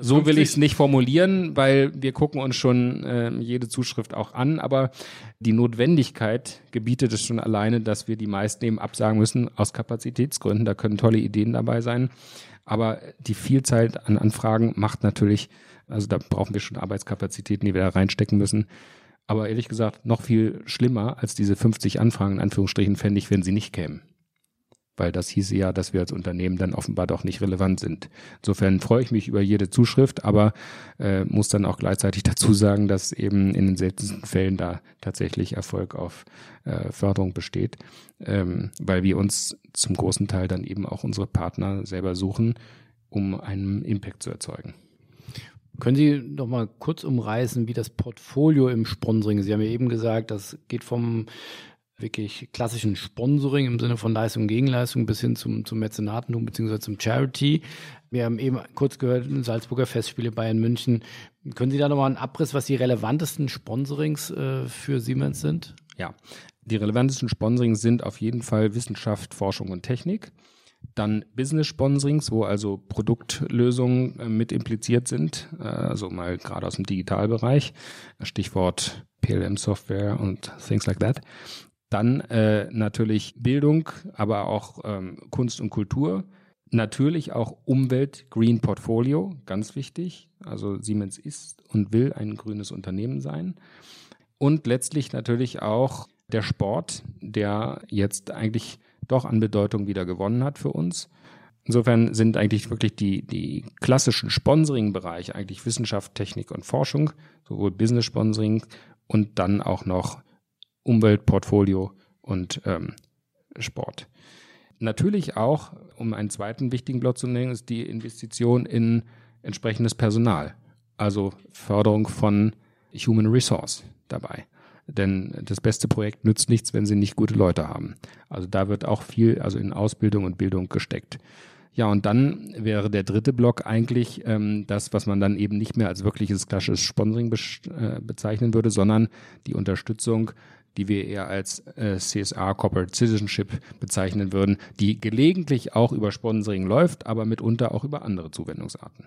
So will ich es nicht formulieren, weil wir gucken uns schon äh, jede Zuschrift auch an, aber die Notwendigkeit gebietet es schon alleine, dass wir die meisten eben absagen müssen aus Kapazitätsgründen. Da können tolle Ideen dabei sein. Aber die Vielzahl an Anfragen macht natürlich, also da brauchen wir schon Arbeitskapazitäten, die wir da reinstecken müssen. Aber ehrlich gesagt, noch viel schlimmer als diese 50 Anfragen, in Anführungsstrichen, fände ich, wenn sie nicht kämen. Weil das hieße ja, dass wir als Unternehmen dann offenbar doch nicht relevant sind. Insofern freue ich mich über jede Zuschrift, aber äh, muss dann auch gleichzeitig <laughs> dazu sagen, dass eben in den seltensten Fällen da tatsächlich Erfolg auf äh, Förderung besteht, ähm, weil wir uns zum großen Teil dann eben auch unsere Partner selber suchen, um einen Impact zu erzeugen. Können Sie noch mal kurz umreißen, wie das Portfolio im Sponsoring? Sie haben ja eben gesagt, das geht vom wirklich klassischen Sponsoring im Sinne von Leistung und Gegenleistung bis hin zum, zum Mäzenatentum beziehungsweise zum Charity. Wir haben eben kurz gehört, Salzburger Festspiele, Bayern München. Können Sie da nochmal einen Abriss, was die relevantesten Sponsorings äh, für Siemens sind? Ja, die relevantesten Sponsorings sind auf jeden Fall Wissenschaft, Forschung und Technik. Dann Business Sponsorings, wo also Produktlösungen äh, mit impliziert sind, äh, also mal gerade aus dem Digitalbereich, Stichwort PLM Software und things like that. Dann äh, natürlich Bildung, aber auch ähm, Kunst und Kultur. Natürlich auch Umwelt, Green Portfolio, ganz wichtig. Also Siemens ist und will ein grünes Unternehmen sein. Und letztlich natürlich auch der Sport, der jetzt eigentlich doch an Bedeutung wieder gewonnen hat für uns. Insofern sind eigentlich wirklich die, die klassischen Sponsoring-Bereiche eigentlich Wissenschaft, Technik und Forschung, sowohl Business Sponsoring und dann auch noch Umweltportfolio und ähm, Sport. Natürlich auch, um einen zweiten wichtigen Block zu nennen, ist die Investition in entsprechendes Personal, also Förderung von Human Resource dabei. Denn das beste Projekt nützt nichts, wenn sie nicht gute Leute haben. Also da wird auch viel, also in Ausbildung und Bildung gesteckt. Ja, und dann wäre der dritte Block eigentlich ähm, das, was man dann eben nicht mehr als wirkliches klassisches Sponsoring äh, bezeichnen würde, sondern die Unterstützung die wir eher als äh, CSR Corporate Citizenship bezeichnen würden, die gelegentlich auch über Sponsoring läuft, aber mitunter auch über andere Zuwendungsarten.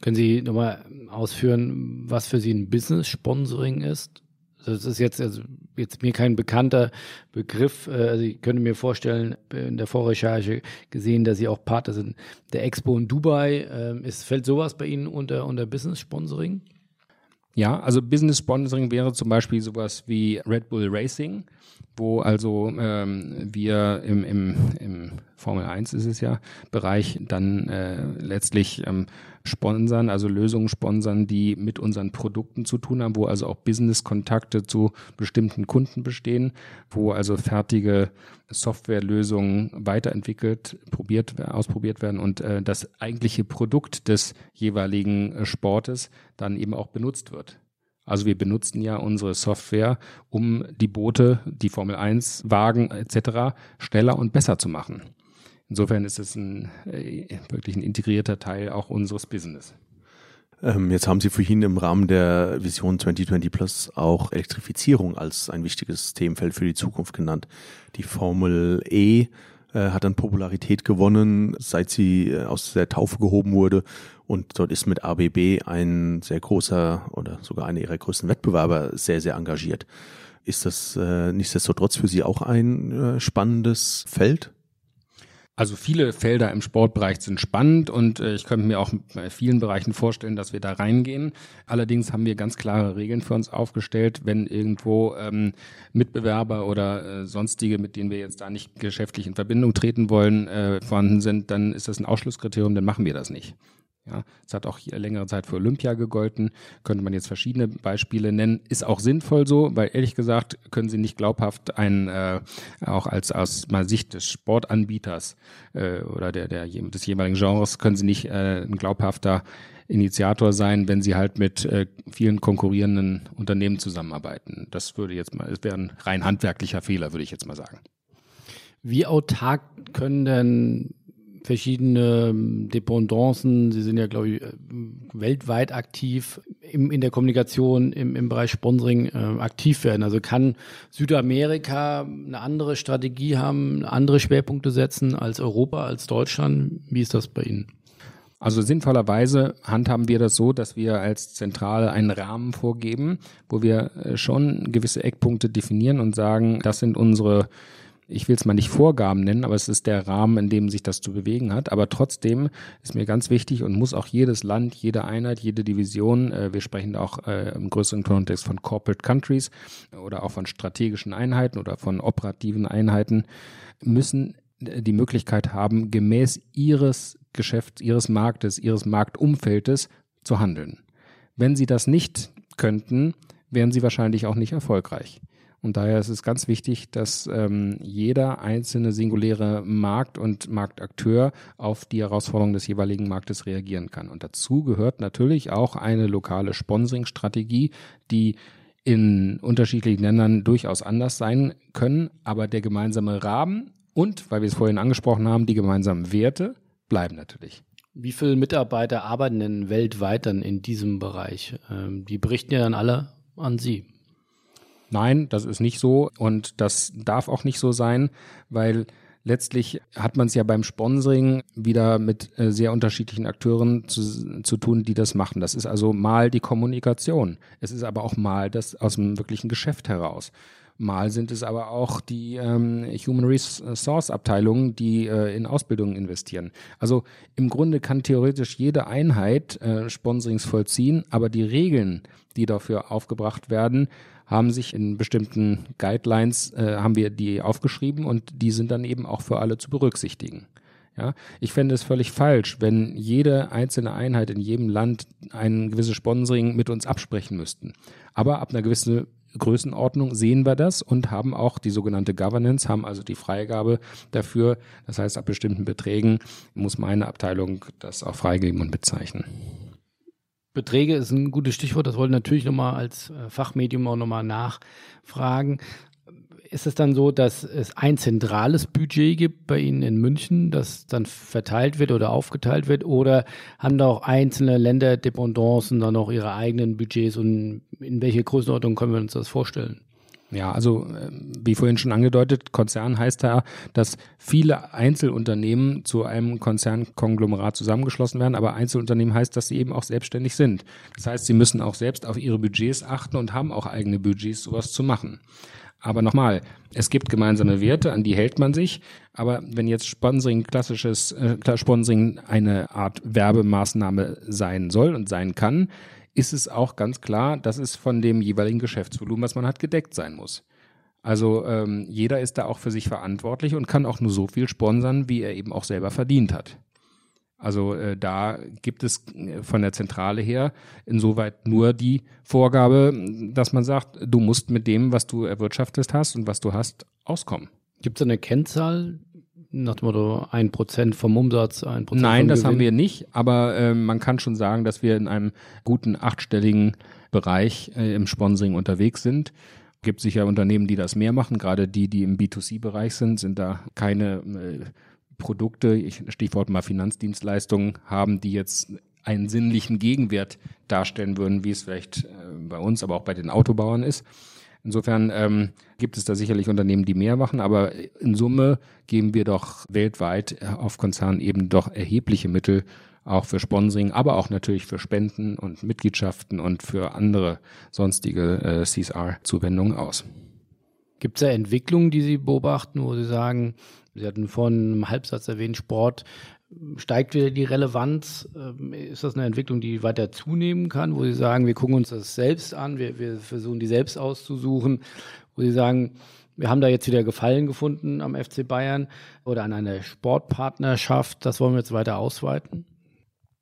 Können Sie nochmal ausführen, was für Sie ein Business-Sponsoring ist? Das ist jetzt, also jetzt mir kein bekannter Begriff. Äh, also ich könnte mir vorstellen, in der Vorrecherche gesehen, dass Sie auch Partner sind der Expo in Dubai. Ähm, ist, fällt sowas bei Ihnen unter, unter Business-Sponsoring? Ja, also Business Sponsoring wäre zum Beispiel sowas wie Red Bull Racing, wo also ähm, wir im, im, im Formel 1 ist es ja, Bereich dann äh, letztlich ähm, sponsern, also Lösungen sponsern, die mit unseren Produkten zu tun haben, wo also auch Business-Kontakte zu bestimmten Kunden bestehen, wo also fertige Softwarelösungen weiterentwickelt, probiert, ausprobiert werden und äh, das eigentliche Produkt des jeweiligen äh, Sportes dann eben auch benutzt wird. Also wir benutzen ja unsere Software, um die Boote, die Formel 1 Wagen etc. schneller und besser zu machen. Insofern ist es ein, äh, wirklich ein integrierter Teil auch unseres Business. Ähm, jetzt haben Sie vorhin im Rahmen der Vision 2020 Plus auch Elektrifizierung als ein wichtiges Themenfeld für die Zukunft genannt. Die Formel E äh, hat an Popularität gewonnen, seit sie äh, aus der Taufe gehoben wurde. Und dort ist mit ABB ein sehr großer oder sogar einer ihrer größten Wettbewerber sehr, sehr engagiert. Ist das äh, nichtsdestotrotz für Sie auch ein äh, spannendes Feld? Also viele Felder im Sportbereich sind spannend und äh, ich könnte mir auch bei vielen Bereichen vorstellen, dass wir da reingehen. Allerdings haben wir ganz klare Regeln für uns aufgestellt, wenn irgendwo ähm, Mitbewerber oder äh, sonstige, mit denen wir jetzt da nicht geschäftlich in Verbindung treten wollen, äh, vorhanden sind, dann ist das ein Ausschlusskriterium, dann machen wir das nicht. Ja, es hat auch hier längere Zeit für Olympia gegolten. Könnte man jetzt verschiedene Beispiele nennen. Ist auch sinnvoll so, weil ehrlich gesagt können Sie nicht glaubhaft einen, äh, auch als aus mal Sicht des Sportanbieters äh, oder der, der des jeweiligen Genres können Sie nicht äh, ein glaubhafter Initiator sein, wenn Sie halt mit äh, vielen konkurrierenden Unternehmen zusammenarbeiten. Das würde jetzt mal, es wäre ein rein handwerklicher Fehler, würde ich jetzt mal sagen. Wie autark können denn verschiedene ähm, Dependancen. Sie sind ja, glaube ich, äh, weltweit aktiv im, in der Kommunikation im, im Bereich Sponsoring äh, aktiv werden. Also kann Südamerika eine andere Strategie haben, andere Schwerpunkte setzen als Europa, als Deutschland? Wie ist das bei Ihnen? Also sinnvollerweise handhaben wir das so, dass wir als Zentrale einen Rahmen vorgeben, wo wir äh, schon gewisse Eckpunkte definieren und sagen, das sind unsere ich will es mal nicht Vorgaben nennen, aber es ist der Rahmen, in dem sich das zu bewegen hat. Aber trotzdem ist mir ganz wichtig und muss auch jedes Land, jede Einheit, jede Division, äh, wir sprechen auch äh, im größeren Kontext von Corporate Countries oder auch von strategischen Einheiten oder von operativen Einheiten, müssen die Möglichkeit haben, gemäß ihres Geschäfts, ihres Marktes, ihres Marktumfeldes zu handeln. Wenn sie das nicht könnten, wären sie wahrscheinlich auch nicht erfolgreich. Und daher ist es ganz wichtig, dass ähm, jeder einzelne singuläre Markt und Marktakteur auf die Herausforderungen des jeweiligen Marktes reagieren kann. Und dazu gehört natürlich auch eine lokale Sponsoring-Strategie, die in unterschiedlichen Ländern durchaus anders sein können, aber der gemeinsame Rahmen und, weil wir es vorhin angesprochen haben, die gemeinsamen Werte bleiben natürlich. Wie viele Mitarbeiter arbeiten denn weltweit dann in diesem Bereich? Ähm, die berichten ja dann alle an Sie. Nein, das ist nicht so und das darf auch nicht so sein, weil letztlich hat man es ja beim Sponsoring wieder mit äh, sehr unterschiedlichen Akteuren zu, zu tun, die das machen. Das ist also mal die Kommunikation. Es ist aber auch mal das aus dem wirklichen Geschäft heraus. Mal sind es aber auch die ähm, Human Resource Abteilungen, die äh, in Ausbildungen investieren. Also im Grunde kann theoretisch jede Einheit äh, Sponsorings vollziehen, aber die Regeln, die dafür aufgebracht werden, haben sich in bestimmten Guidelines, äh, haben wir die aufgeschrieben und die sind dann eben auch für alle zu berücksichtigen. Ja, ich fände es völlig falsch, wenn jede einzelne Einheit in jedem Land ein gewisses Sponsoring mit uns absprechen müssten. Aber ab einer gewissen Größenordnung sehen wir das und haben auch die sogenannte Governance, haben also die Freigabe dafür. Das heißt, ab bestimmten Beträgen muss meine Abteilung das auch freigeben und bezeichnen. Beträge ist ein gutes Stichwort. Das wollte ich natürlich nochmal als äh, Fachmedium auch nochmal nachfragen. Ist es dann so, dass es ein zentrales Budget gibt bei Ihnen in München, das dann verteilt wird oder aufgeteilt wird? Oder haben da auch einzelne Länderdependancen dann auch ihre eigenen Budgets und in welche Größenordnung können wir uns das vorstellen? Ja, also wie vorhin schon angedeutet, Konzern heißt da, dass viele Einzelunternehmen zu einem Konzernkonglomerat zusammengeschlossen werden, aber Einzelunternehmen heißt, dass sie eben auch selbstständig sind. Das heißt, sie müssen auch selbst auf ihre Budgets achten und haben auch eigene Budgets, sowas zu machen. Aber nochmal, es gibt gemeinsame Werte, an die hält man sich. Aber wenn jetzt Sponsoring, klassisches äh, Sponsoring eine Art Werbemaßnahme sein soll und sein kann, ist es auch ganz klar, dass es von dem jeweiligen Geschäftsvolumen, was man hat, gedeckt sein muss. Also ähm, jeder ist da auch für sich verantwortlich und kann auch nur so viel sponsern, wie er eben auch selber verdient hat. Also äh, da gibt es äh, von der Zentrale her insoweit nur die Vorgabe, dass man sagt, du musst mit dem, was du erwirtschaftet hast und was du hast, auskommen. Gibt es eine Kennzahl, nach dem Motto ein Prozent vom Umsatz, ein Prozent Nein, das haben wir nicht, aber äh, man kann schon sagen, dass wir in einem guten achtstelligen Bereich äh, im Sponsoring unterwegs sind. Gibt sicher Unternehmen, die das mehr machen, gerade die, die im B2C-Bereich sind, sind da keine äh, Produkte, ich, Stichwort mal Finanzdienstleistungen, haben, die jetzt einen sinnlichen Gegenwert darstellen würden, wie es vielleicht äh, bei uns, aber auch bei den Autobauern ist. Insofern ähm, gibt es da sicherlich Unternehmen, die mehr machen, aber in Summe geben wir doch weltweit auf Konzernebene doch erhebliche Mittel auch für Sponsoring, aber auch natürlich für Spenden und Mitgliedschaften und für andere sonstige äh, CSR-Zuwendungen aus. Gibt es da Entwicklungen, die Sie beobachten, wo Sie sagen, Sie hatten vorhin im Halbsatz erwähnt, Sport steigt wieder die Relevanz? Ähm, ist das eine Entwicklung, die weiter zunehmen kann, wo Sie sagen, wir gucken uns das selbst an, wir, wir versuchen die selbst auszusuchen, wo Sie sagen, wir haben da jetzt wieder Gefallen gefunden am FC Bayern oder an einer Sportpartnerschaft, das wollen wir jetzt weiter ausweiten?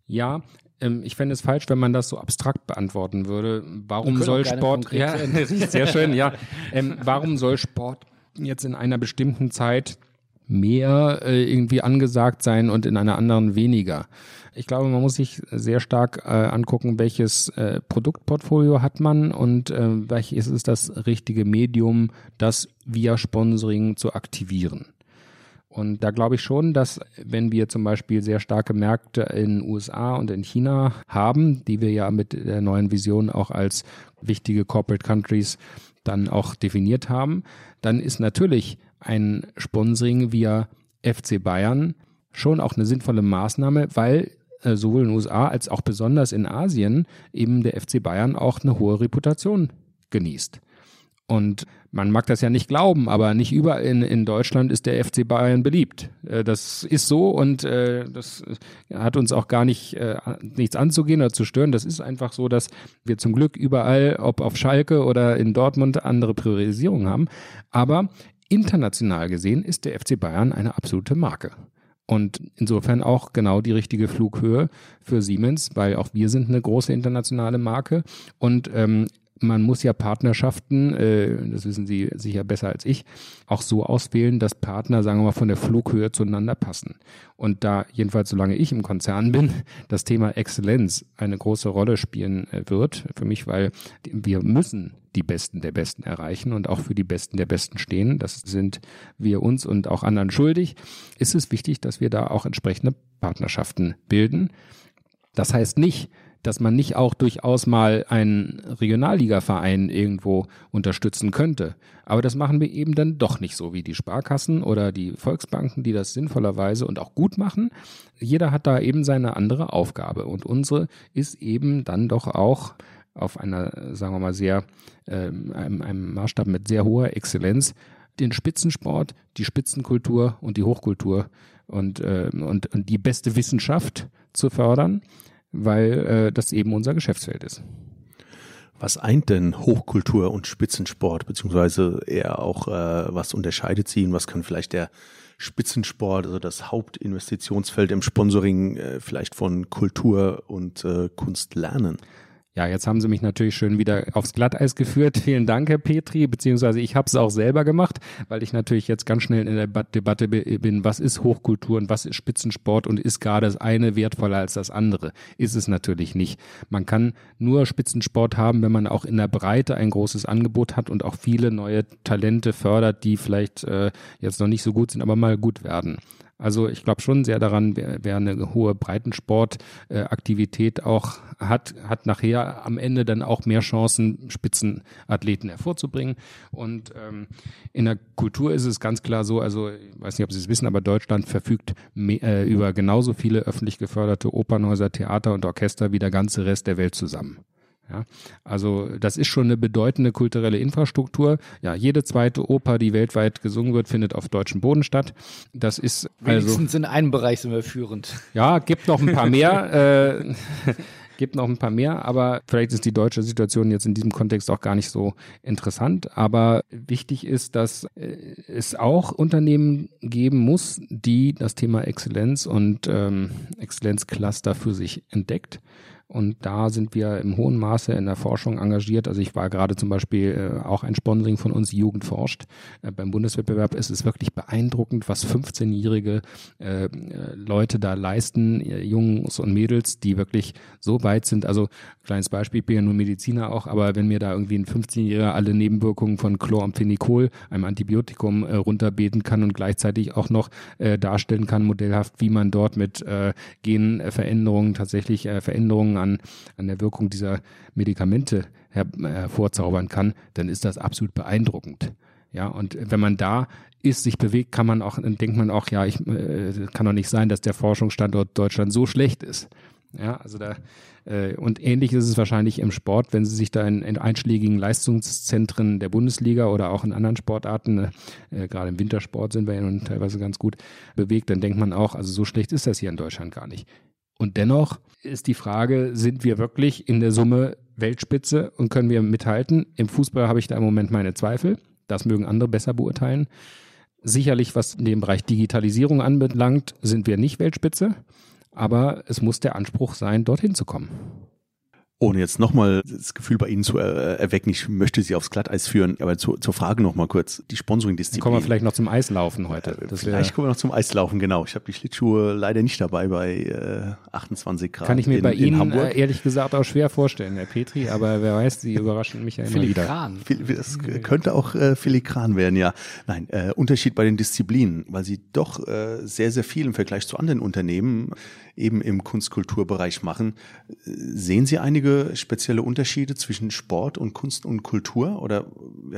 Ja, ähm, ich fände es falsch, wenn man das so abstrakt beantworten würde. Warum soll Sport, ja, <laughs> sehr schön, ja. <laughs> Ähm, warum soll Sport jetzt in einer bestimmten Zeit mehr äh, irgendwie angesagt sein und in einer anderen weniger. Ich glaube, man muss sich sehr stark äh, angucken, welches äh, Produktportfolio hat man und äh, welches ist das richtige Medium, das via Sponsoring zu aktivieren. Und da glaube ich schon, dass wenn wir zum Beispiel sehr starke Märkte in USA und in China haben, die wir ja mit der neuen Vision auch als wichtige Corporate Countries dann auch definiert haben, dann ist natürlich ein Sponsoring via FC Bayern schon auch eine sinnvolle Maßnahme, weil äh, sowohl in den USA als auch besonders in Asien eben der FC Bayern auch eine hohe Reputation genießt. Und man mag das ja nicht glauben, aber nicht überall in, in Deutschland ist der FC Bayern beliebt. Äh, das ist so und äh, das hat uns auch gar nicht nichts anzugehen oder zu stören. Das ist einfach so, dass wir zum Glück überall, ob auf Schalke oder in Dortmund, andere Priorisierungen haben. Aber international gesehen ist der FC Bayern eine absolute Marke. Und insofern auch genau die richtige Flughöhe für Siemens, weil auch wir sind eine große internationale Marke. Und ähm, man muss ja Partnerschaften, äh, das wissen Sie sicher besser als ich, auch so auswählen, dass Partner, sagen wir mal, von der Flughöhe zueinander passen. Und da, jedenfalls solange ich im Konzern bin, <laughs> das Thema Exzellenz eine große Rolle spielen äh, wird, für mich, weil wir müssen die Besten der Besten erreichen und auch für die Besten der Besten stehen. Das sind wir uns und auch anderen schuldig. Ist es wichtig, dass wir da auch entsprechende Partnerschaften bilden. Das heißt nicht, dass man nicht auch durchaus mal einen Regionalligaverein irgendwo unterstützen könnte. Aber das machen wir eben dann doch nicht so wie die Sparkassen oder die Volksbanken, die das sinnvollerweise und auch gut machen. Jeder hat da eben seine andere Aufgabe und unsere ist eben dann doch auch auf einer, sagen wir mal, sehr, äh, einem, einem Maßstab mit sehr hoher Exzellenz den Spitzensport, die Spitzenkultur und die Hochkultur und, äh, und, und die beste Wissenschaft zu fördern weil äh, das eben unser Geschäftsfeld ist. Was eint denn Hochkultur und Spitzensport, beziehungsweise eher auch, äh, was unterscheidet sie und was kann vielleicht der Spitzensport, also das Hauptinvestitionsfeld im Sponsoring, äh, vielleicht von Kultur und äh, Kunst lernen? Ja, jetzt haben Sie mich natürlich schön wieder aufs Glatteis geführt. <laughs> Vielen Dank, Herr Petri, beziehungsweise ich habe es auch selber gemacht, weil ich natürlich jetzt ganz schnell in der Debatte bin, was ist Hochkultur und was ist Spitzensport und ist gerade das eine wertvoller als das andere? Ist es natürlich nicht. Man kann nur Spitzensport haben, wenn man auch in der Breite ein großes Angebot hat und auch viele neue Talente fördert, die vielleicht äh, jetzt noch nicht so gut sind, aber mal gut werden. Also ich glaube schon sehr daran, wer, wer eine hohe Breitensportaktivität äh, auch hat, hat nachher am Ende dann auch mehr Chancen, Spitzenathleten hervorzubringen. Und ähm, in der Kultur ist es ganz klar so, also ich weiß nicht, ob Sie es wissen, aber Deutschland verfügt mehr, äh, über genauso viele öffentlich geförderte Opernhäuser, Theater und Orchester wie der ganze Rest der Welt zusammen. Ja, also das ist schon eine bedeutende kulturelle Infrastruktur. Ja, jede zweite Oper, die weltweit gesungen wird, findet auf deutschem Boden statt. Das ist also wenigstens in einem Bereich sind wir führend. Ja, gibt noch ein paar <laughs> mehr. äh, <laughs> gibt noch ein paar mehr, aber vielleicht ist die deutsche Situation jetzt in diesem Kontext auch gar nicht so interessant. Aber wichtig ist, dass äh, es auch Unternehmen geben muss, die das Thema Exzellenz und ähm, Exzellenzcluster für sich entdeckt und da sind wir im hohen Maße in der Forschung engagiert. Also ich war gerade zum Beispiel äh, auch ein Sponsoring von uns, Jugend forscht. Äh, beim Bundeswettbewerb ist es wirklich beeindruckend, was 15-jährige äh, Leute da leisten, Jungs und Mädels, die wirklich so weit sind. Also kleines Beispiel, ich bin ja nur Mediziner auch, aber wenn mir da irgendwie ein 15-Jähriger alle Nebenwirkungen von Chloramphenicol, einem Antibiotikum, runterbeten kann und gleichzeitig auch noch darstellen kann, modellhaft, wie man dort mit Genveränderungen tatsächlich Veränderungen an, an der Wirkung dieser Medikamente her, hervorzaubern kann, dann ist das absolut beeindruckend. Ja, und wenn man da ist, sich bewegt, kann man auch, dann denkt man auch, ja, ich äh, kann doch nicht sein, dass der Forschungsstandort Deutschland so schlecht ist. Ja, also da äh, und ähnlich ist es wahrscheinlich im Sport, wenn Sie sich da in, in einschlägigen Leistungszentren der Bundesliga oder auch in anderen Sportarten, äh, gerade im Wintersport sind wir ja nun teilweise ganz gut bewegt, dann denkt man auch, also so schlecht ist das hier in Deutschland gar nicht. Und dennoch ist die Frage, sind wir wirklich in der Summe Weltspitze und können wir mithalten? Im Fußball habe ich da im Moment meine Zweifel. Das mögen andere besser beurteilen. Sicherlich, was den Bereich Digitalisierung anbelangt, sind wir nicht Weltspitze, aber es muss der Anspruch sein, dorthin zu kommen ohne jetzt nochmal das Gefühl bei Ihnen zu er erwecken, ich möchte Sie aufs Glatteis führen, aber zu, zur Frage nochmal kurz, die Sponsoring-Disziplin. Kommen wir vielleicht noch zum Eislaufen heute. Das vielleicht kommen wir noch zum Eislaufen, genau. Ich habe die Schlittschuhe leider nicht dabei bei äh, 28 Grad Kann ich mir in, bei Ihnen Hamburg. Äh, ehrlich gesagt auch schwer vorstellen, Herr Petri, aber wer weiß, Sie überraschen mich ja immer Filigran. wieder. Das könnte auch äh, filigran werden, ja. Nein, äh, Unterschied bei den Disziplinen, weil Sie doch äh, sehr, sehr viel im Vergleich zu anderen Unternehmen eben im Kunstkulturbereich machen. Sehen Sie einige spezielle Unterschiede zwischen Sport und Kunst und Kultur? Oder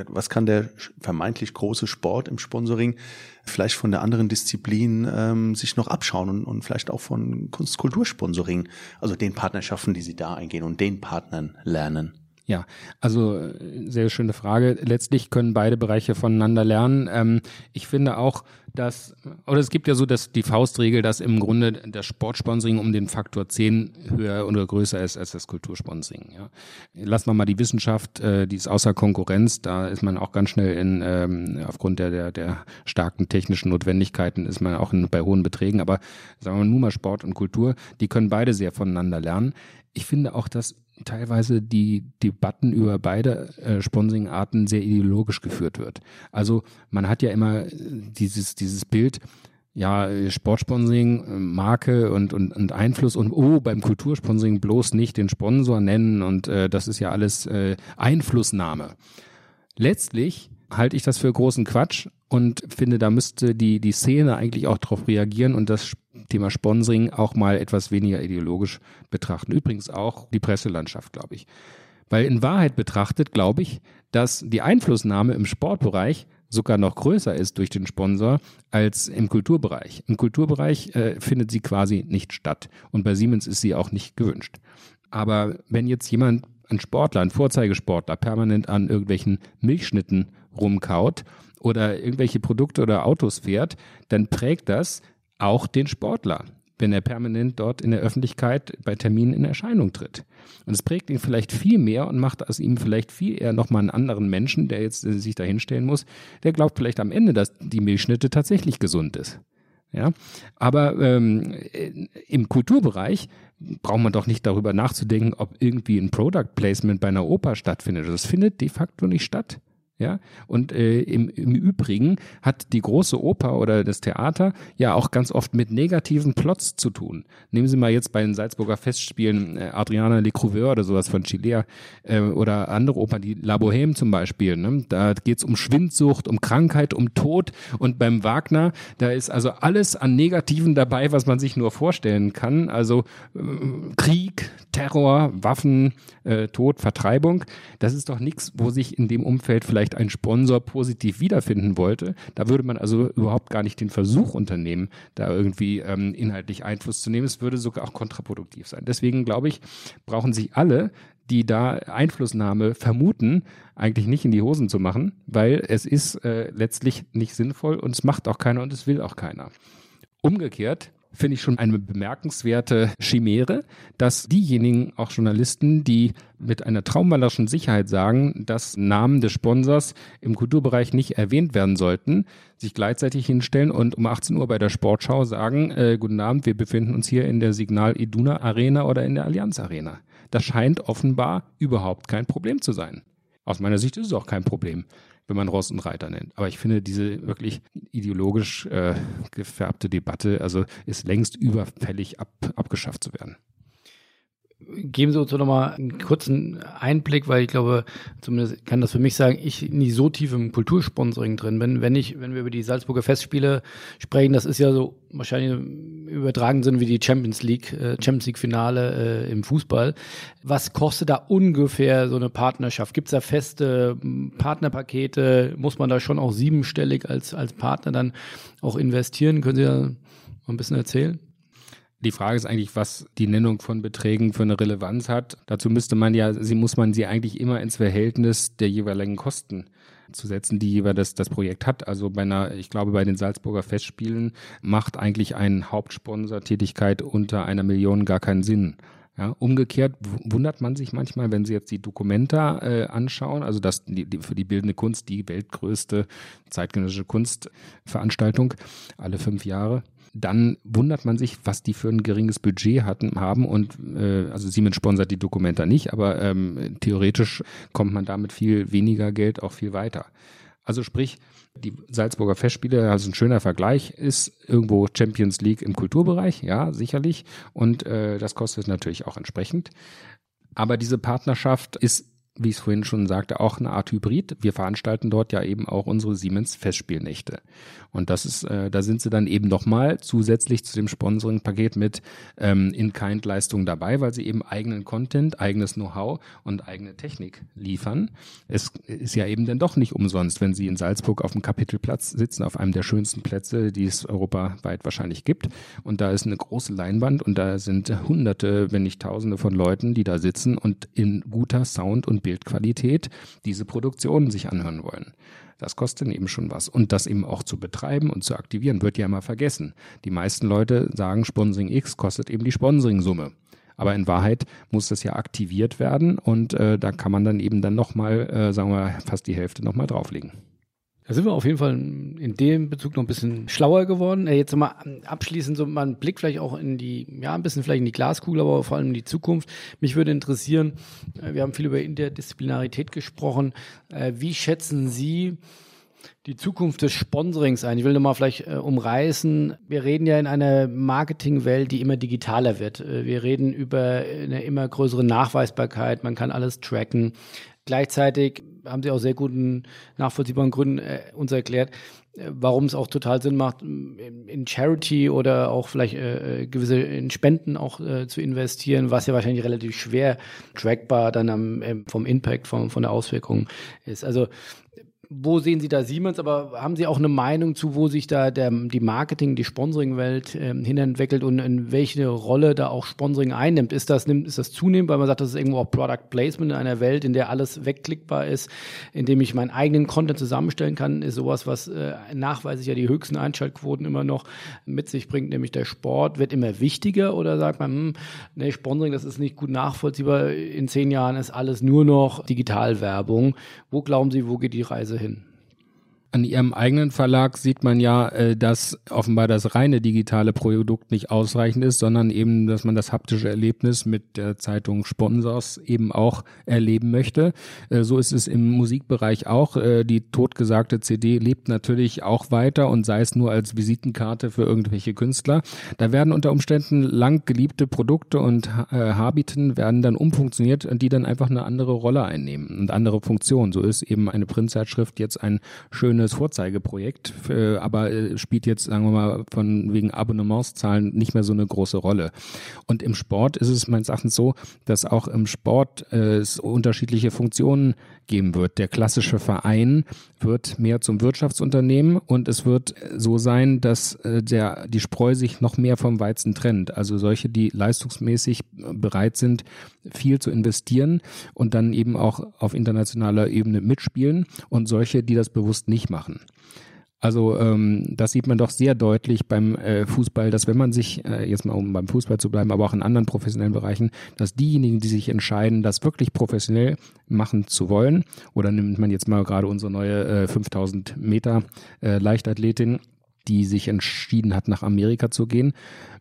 was kann der vermeintlich große Sport im Sponsoring vielleicht von der anderen Disziplin ähm, sich noch abschauen und, und vielleicht auch von Kunstkultursponsoring, also den Partnerschaften, die Sie da eingehen und den Partnern lernen? Ja, also äh, sehr schöne Frage. Letztlich können beide Bereiche voneinander lernen. Ähm, ich finde auch, dass, oder es gibt ja so dass die Faustregel, dass im Grunde das Sportsponsoring um den Faktor 10 höher oder größer ist als das Kultursponsoring. Ja. Lassen wir mal die Wissenschaft, äh, die ist außer Konkurrenz, da ist man auch ganz schnell in, ähm, aufgrund der, der, der starken technischen Notwendigkeiten ist man auch in, bei hohen Beträgen, aber sagen wir nur mal Sport und Kultur, die können beide sehr voneinander lernen. Ich finde auch, dass teilweise die Debatten über beide äh, Sponsoring-Arten sehr ideologisch geführt wird. Also man hat ja immer dieses, dieses Bild, ja, Sportsponsoring, äh, Marke und, und, und Einfluss und oh, beim Kultursponsoring bloß nicht den Sponsor nennen und äh, das ist ja alles äh, Einflussnahme. Letztlich halte ich das für großen Quatsch und finde, da müsste die, die Szene eigentlich auch darauf reagieren und das Thema Sponsoring auch mal etwas weniger ideologisch betrachten. Übrigens auch die Presselandschaft, glaube ich. Weil in Wahrheit betrachtet, glaube ich, dass die Einflussnahme im Sportbereich sogar noch größer ist durch den Sponsor als im Kulturbereich. Im Kulturbereich äh, findet sie quasi nicht statt und bei Siemens ist sie auch nicht gewünscht. Aber wenn jetzt jemand, ein Sportler, ein Vorzeigesportler, permanent an irgendwelchen Milchschnitten rumkaut oder irgendwelche Produkte oder Autos fährt, dann prägt das auch den Sportler, wenn er permanent dort in der Öffentlichkeit bei Terminen in Erscheinung tritt. Und es prägt ihn vielleicht viel mehr und macht aus ihm vielleicht viel eher nochmal einen anderen Menschen, der jetzt äh, sich da hinstellen muss, der glaubt vielleicht am Ende, dass die Milchschnitte tatsächlich gesund ist. Ja, aber ähm, im Kulturbereich braucht man doch nicht darüber nachzudenken, ob irgendwie ein Product Placement bei einer Oper stattfindet. Das findet de facto nicht statt. Ja, und äh, im, im Übrigen hat die große Oper oder das Theater ja auch ganz oft mit negativen Plots zu tun. Nehmen Sie mal jetzt bei den Salzburger Festspielen äh, Adriana Lecrouveur oder sowas von Chilea äh, oder andere Opern, die La Bohème zum Beispiel. Ne? Da geht's um Schwindsucht, um Krankheit, um Tod und beim Wagner, da ist also alles an Negativen dabei, was man sich nur vorstellen kann. Also äh, Krieg, Terror, Waffen, äh, Tod, Vertreibung. Das ist doch nichts, wo sich in dem Umfeld vielleicht vielleicht ein Sponsor positiv wiederfinden wollte. Da würde man also überhaupt gar nicht den Versuch unternehmen, da irgendwie ähm, inhaltlich Einfluss zu nehmen. Es würde sogar auch kontraproduktiv sein. Deswegen glaube ich, brauchen sich alle, die da Einflussnahme vermuten, eigentlich nicht in die Hosen zu machen, weil es ist äh, letztlich nicht sinnvoll und es macht auch keiner und es will auch keiner. Umgekehrt finde ich schon eine bemerkenswerte Chimäre, dass diejenigen, auch Journalisten, die mit einer traummalerischen Sicherheit sagen, dass Namen des Sponsors im Kulturbereich nicht erwähnt werden sollten, sich gleichzeitig hinstellen und um 18 Uhr bei der Sportschau sagen, äh, guten Abend, wir befinden uns hier in der Signal Iduna Arena oder in der Allianz Arena. Das scheint offenbar überhaupt kein Problem zu sein. Aus meiner Sicht ist es auch kein Problem wenn man Ross und Reiter nennt. Aber ich finde diese wirklich ideologisch äh, gefärbte Debatte, also ist längst überfällig ab, abgeschafft zu werden geben Sie uns doch nochmal einen kurzen Einblick, weil ich glaube, zumindest kann das für mich sagen, ich nicht so tief im Kultursponsoring drin bin. Wenn ich, wenn wir über die Salzburger Festspiele sprechen, das ist ja so wahrscheinlich im übertragenen Sinn wie die Champions League, äh, Champions League Finale äh, im Fußball. Was kostet da ungefähr so eine Partnerschaft? Gibt es da feste hm, Partnerpakete? Muss man da schon auch siebenstellig als, als Partner dann auch investieren? Können Sie da mal ein bisschen erzählen? Die Frage ist eigentlich, was die Nennung von Beträgen für eine Relevanz hat. Dazu müsste man ja, sie muss man sie eigentlich immer ins Verhältnis der jeweiligen Kosten zu setzen, die jeweils das, das Projekt hat. Also bei einer, ich glaube, bei den Salzburger Festspielen macht eigentlich ein Hauptsponsor-Tätigkeit unter einer Million gar keinen Sinn. Ja, umgekehrt wundert man sich manchmal, wenn Sie jetzt die Dokumenta äh, anschauen, also das die, die, für die bildende Kunst die weltgrößte zeitgenössische Kunstveranstaltung alle fünf Jahre dann wundert man sich, was die für ein geringes Budget hatten, haben und äh, also Siemens sponsert die Dokumenta nicht, aber ähm, theoretisch kommt man damit viel weniger Geld auch viel weiter. Also sprich, die Salzburger Festspiele, also ein schöner Vergleich, ist irgendwo Champions League im Kulturbereich, ja, sicherlich. Und äh, das kostet natürlich auch entsprechend. Aber diese Partnerschaft ist wie ich es vorhin schon sagte, auch eine Art Hybrid. Wir veranstalten dort ja eben auch unsere Siemens Festspielnächte. Und das ist, äh, da sind sie dann eben nochmal zusätzlich zu dem Sponsoring-Paket mit ähm, In-Kind-Leistungen dabei, weil sie eben eigenen Content, eigenes Know-how und eigene Technik liefern. Es ist ja eben dann doch nicht umsonst, wenn sie in Salzburg auf dem Kapitelplatz sitzen, auf einem der schönsten Plätze, die es europaweit wahrscheinlich gibt. Und da ist eine große Leinwand und da sind hunderte, wenn nicht tausende von Leuten, die da sitzen und in guter Sound und Bildqualität diese Produktionen sich anhören wollen. Das kostet eben schon was. Und das eben auch zu betreiben und zu aktivieren, wird ja immer vergessen. Die meisten Leute sagen, Sponsoring X kostet eben die Sponsoring-Summe. Aber in Wahrheit muss das ja aktiviert werden und äh, da kann man dann eben dann nochmal, äh, sagen wir, fast die Hälfte nochmal drauflegen. Da sind wir auf jeden Fall in dem Bezug noch ein bisschen schlauer geworden. Äh, jetzt mal abschließend so mal einen Blick vielleicht auch in die, ja, ein bisschen vielleicht in die Glaskugel, aber vor allem in die Zukunft. Mich würde interessieren, äh, wir haben viel über Interdisziplinarität gesprochen. Äh, wie schätzen Sie die Zukunft des Sponsorings ein? Ich will nochmal vielleicht äh, umreißen. Wir reden ja in einer Marketingwelt, die immer digitaler wird. wir reden über eine immer größere Nachweisbarkeit. Man kann alles tracken. Gleichzeitig haben Sie auch sehr guten, nachvollziehbaren Gründen äh, uns erklärt, äh, warum es auch total Sinn macht, in Charity oder auch vielleicht äh, äh, gewisse in Spenden auch äh, zu investieren, was ja wahrscheinlich relativ schwer trackbar dann am, äh, vom Impact, vom, von der Auswirkung ist. Also wo sehen Sie da Siemens, aber haben Sie auch eine Meinung zu, wo sich da der, die Marketing, die Sponsoring-Welt ähm, hinentwickelt und in welche Rolle da auch Sponsoring einnimmt? Ist das, ist das zunehmend, weil man sagt, das ist irgendwo auch Product Placement in einer Welt, in der alles wegklickbar ist, in dem ich meinen eigenen Content zusammenstellen kann, ist sowas, was äh, nachweislich ja die höchsten Einschaltquoten immer noch mit sich bringt, nämlich der Sport wird immer wichtiger oder sagt man, hm, nee, Sponsoring, das ist nicht gut nachvollziehbar, in zehn Jahren ist alles nur noch Digitalwerbung. Wo glauben Sie, wo geht die Reise hin? Hin. An Ihrem eigenen Verlag sieht man ja, äh, dass offenbar das reine digitale Produkt nicht ausreichend ist, sondern eben, dass man das haptische Erlebnis mit der Zeitung Sponsors eben auch erleben möchte. Äh, so ist es im Musikbereich auch. Äh, die totgesagte CD lebt natürlich auch weiter und sei es nur als Visitenkarte für irgendwelche Künstler. Da werden unter Umständen lang geliebte Produkte und Habiten werden dann umfunktioniert, die dann einfach eine andere Rolle einnehmen und andere Funktionen. So ist eben eine Printzeitschrift jetzt ein schönes schönes Vorzeigeprojekt, äh, aber äh, spielt jetzt, sagen wir mal, von wegen Abonnementszahlen nicht mehr so eine große Rolle. Und im Sport ist es meines Erachtens so, dass auch im Sport äh, es unterschiedliche Funktionen geben wird. Der klassische Verein wird mehr zum Wirtschaftsunternehmen und es wird so sein, dass äh, der, die Spreu sich noch mehr vom Weizen trennt. Also solche, die leistungsmäßig bereit sind, viel zu investieren und dann eben auch auf internationaler Ebene mitspielen und solche, die das bewusst nicht machen. Also ähm, das sieht man doch sehr deutlich beim äh, Fußball, dass wenn man sich, äh, jetzt mal um beim Fußball zu bleiben, aber auch in anderen professionellen Bereichen, dass diejenigen, die sich entscheiden, das wirklich professionell machen zu wollen, oder nimmt man jetzt mal gerade unsere neue äh, 5000 Meter äh, Leichtathletin, die sich entschieden hat, nach Amerika zu gehen,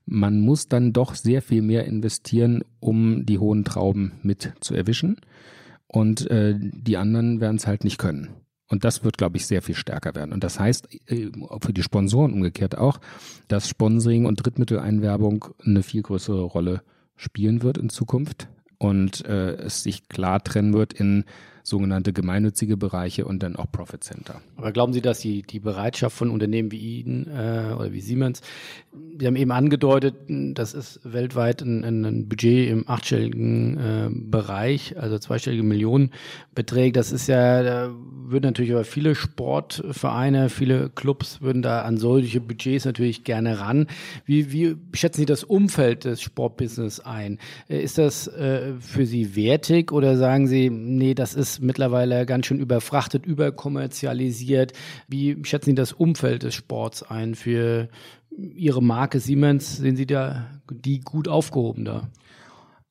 man muss dann doch sehr viel mehr investieren, um die hohen Trauben mit zu erwischen. Und äh, die anderen werden es halt nicht können. Und das wird, glaube ich, sehr viel stärker werden. Und das heißt äh, für die Sponsoren umgekehrt auch, dass Sponsoring und Drittmitteleinwerbung eine viel größere Rolle spielen wird in Zukunft und äh, es sich klar trennen wird in sogenannte gemeinnützige Bereiche und dann auch Profit Center. Aber glauben Sie, dass die, die Bereitschaft von Unternehmen wie Ihnen äh, oder wie Siemens, Sie haben eben angedeutet, das ist weltweit ein, ein Budget im achtstelligen äh, Bereich, also zweistellige Millionen beträgt. Das ist ja, da würden natürlich aber viele Sportvereine, viele Clubs würden da an solche Budgets natürlich gerne ran. Wie, wie schätzen Sie das Umfeld des Sportbusiness ein? Äh, ist das äh, für Sie wertig oder sagen Sie, nee, das ist ist mittlerweile ganz schön überfrachtet, überkommerzialisiert. Wie schätzen Sie das Umfeld des Sports ein für Ihre Marke Siemens? Sehen Sie da die gut aufgehoben da?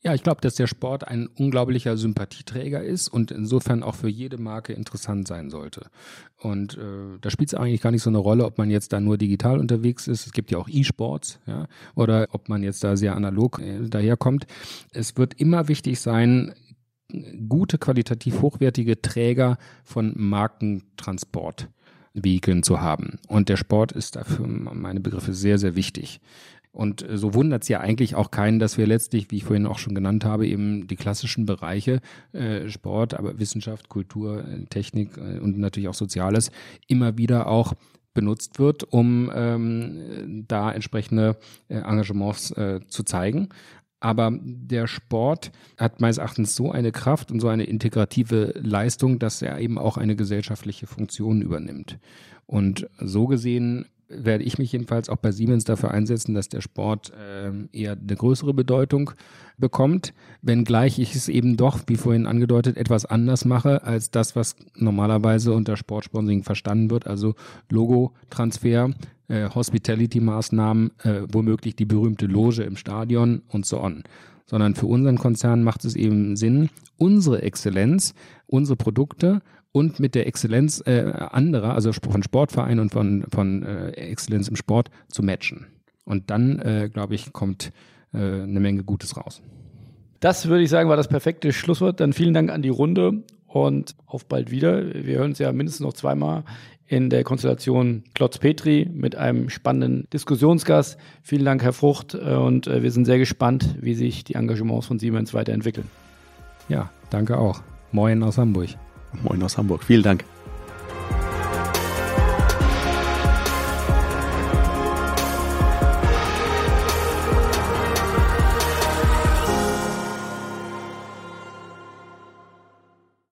Ja, ich glaube, dass der Sport ein unglaublicher Sympathieträger ist und insofern auch für jede Marke interessant sein sollte. Und äh, da spielt es eigentlich gar nicht so eine Rolle, ob man jetzt da nur digital unterwegs ist. Es gibt ja auch E-Sports, ja, oder ob man jetzt da sehr analog äh, daherkommt. Es wird immer wichtig sein, gute, qualitativ hochwertige Träger von Markentransportvehikeln zu haben. Und der Sport ist dafür meine Begriffe sehr, sehr wichtig. Und so wundert es ja eigentlich auch keinen, dass wir letztlich, wie ich vorhin auch schon genannt habe, eben die klassischen Bereiche äh, Sport, aber Wissenschaft, Kultur, äh, Technik äh, und natürlich auch Soziales immer wieder auch benutzt wird, um ähm, da entsprechende äh, Engagements äh, zu zeigen. Aber der Sport hat meines Erachtens so eine Kraft und so eine integrative Leistung, dass er eben auch eine gesellschaftliche Funktion übernimmt. Und so gesehen werde ich mich jedenfalls auch bei Siemens dafür einsetzen, dass der Sport äh, eher eine größere Bedeutung bekommt, wenngleich ich es eben doch, wie vorhin angedeutet, etwas anders mache als das, was normalerweise unter Sportsponsoring verstanden wird, also Logo-Transfer, äh, Hospitality-Maßnahmen, äh, womöglich die berühmte Loge im Stadion und so on. Sondern für unseren Konzern macht es eben Sinn, unsere Exzellenz, unsere Produkte und mit der Exzellenz äh, anderer, also von Sportvereinen und von, von äh, Exzellenz im Sport zu matchen. Und dann, äh, glaube ich, kommt äh, eine Menge Gutes raus. Das würde ich sagen, war das perfekte Schlusswort. Dann vielen Dank an die Runde und auf bald wieder. Wir hören uns ja mindestens noch zweimal in der Konstellation Klotz Petri mit einem spannenden Diskussionsgast. Vielen Dank, Herr Frucht, äh, und äh, wir sind sehr gespannt, wie sich die Engagements von Siemens weiterentwickeln. Ja, danke auch. Moin aus Hamburg. Moin aus Hamburg. Vielen Dank.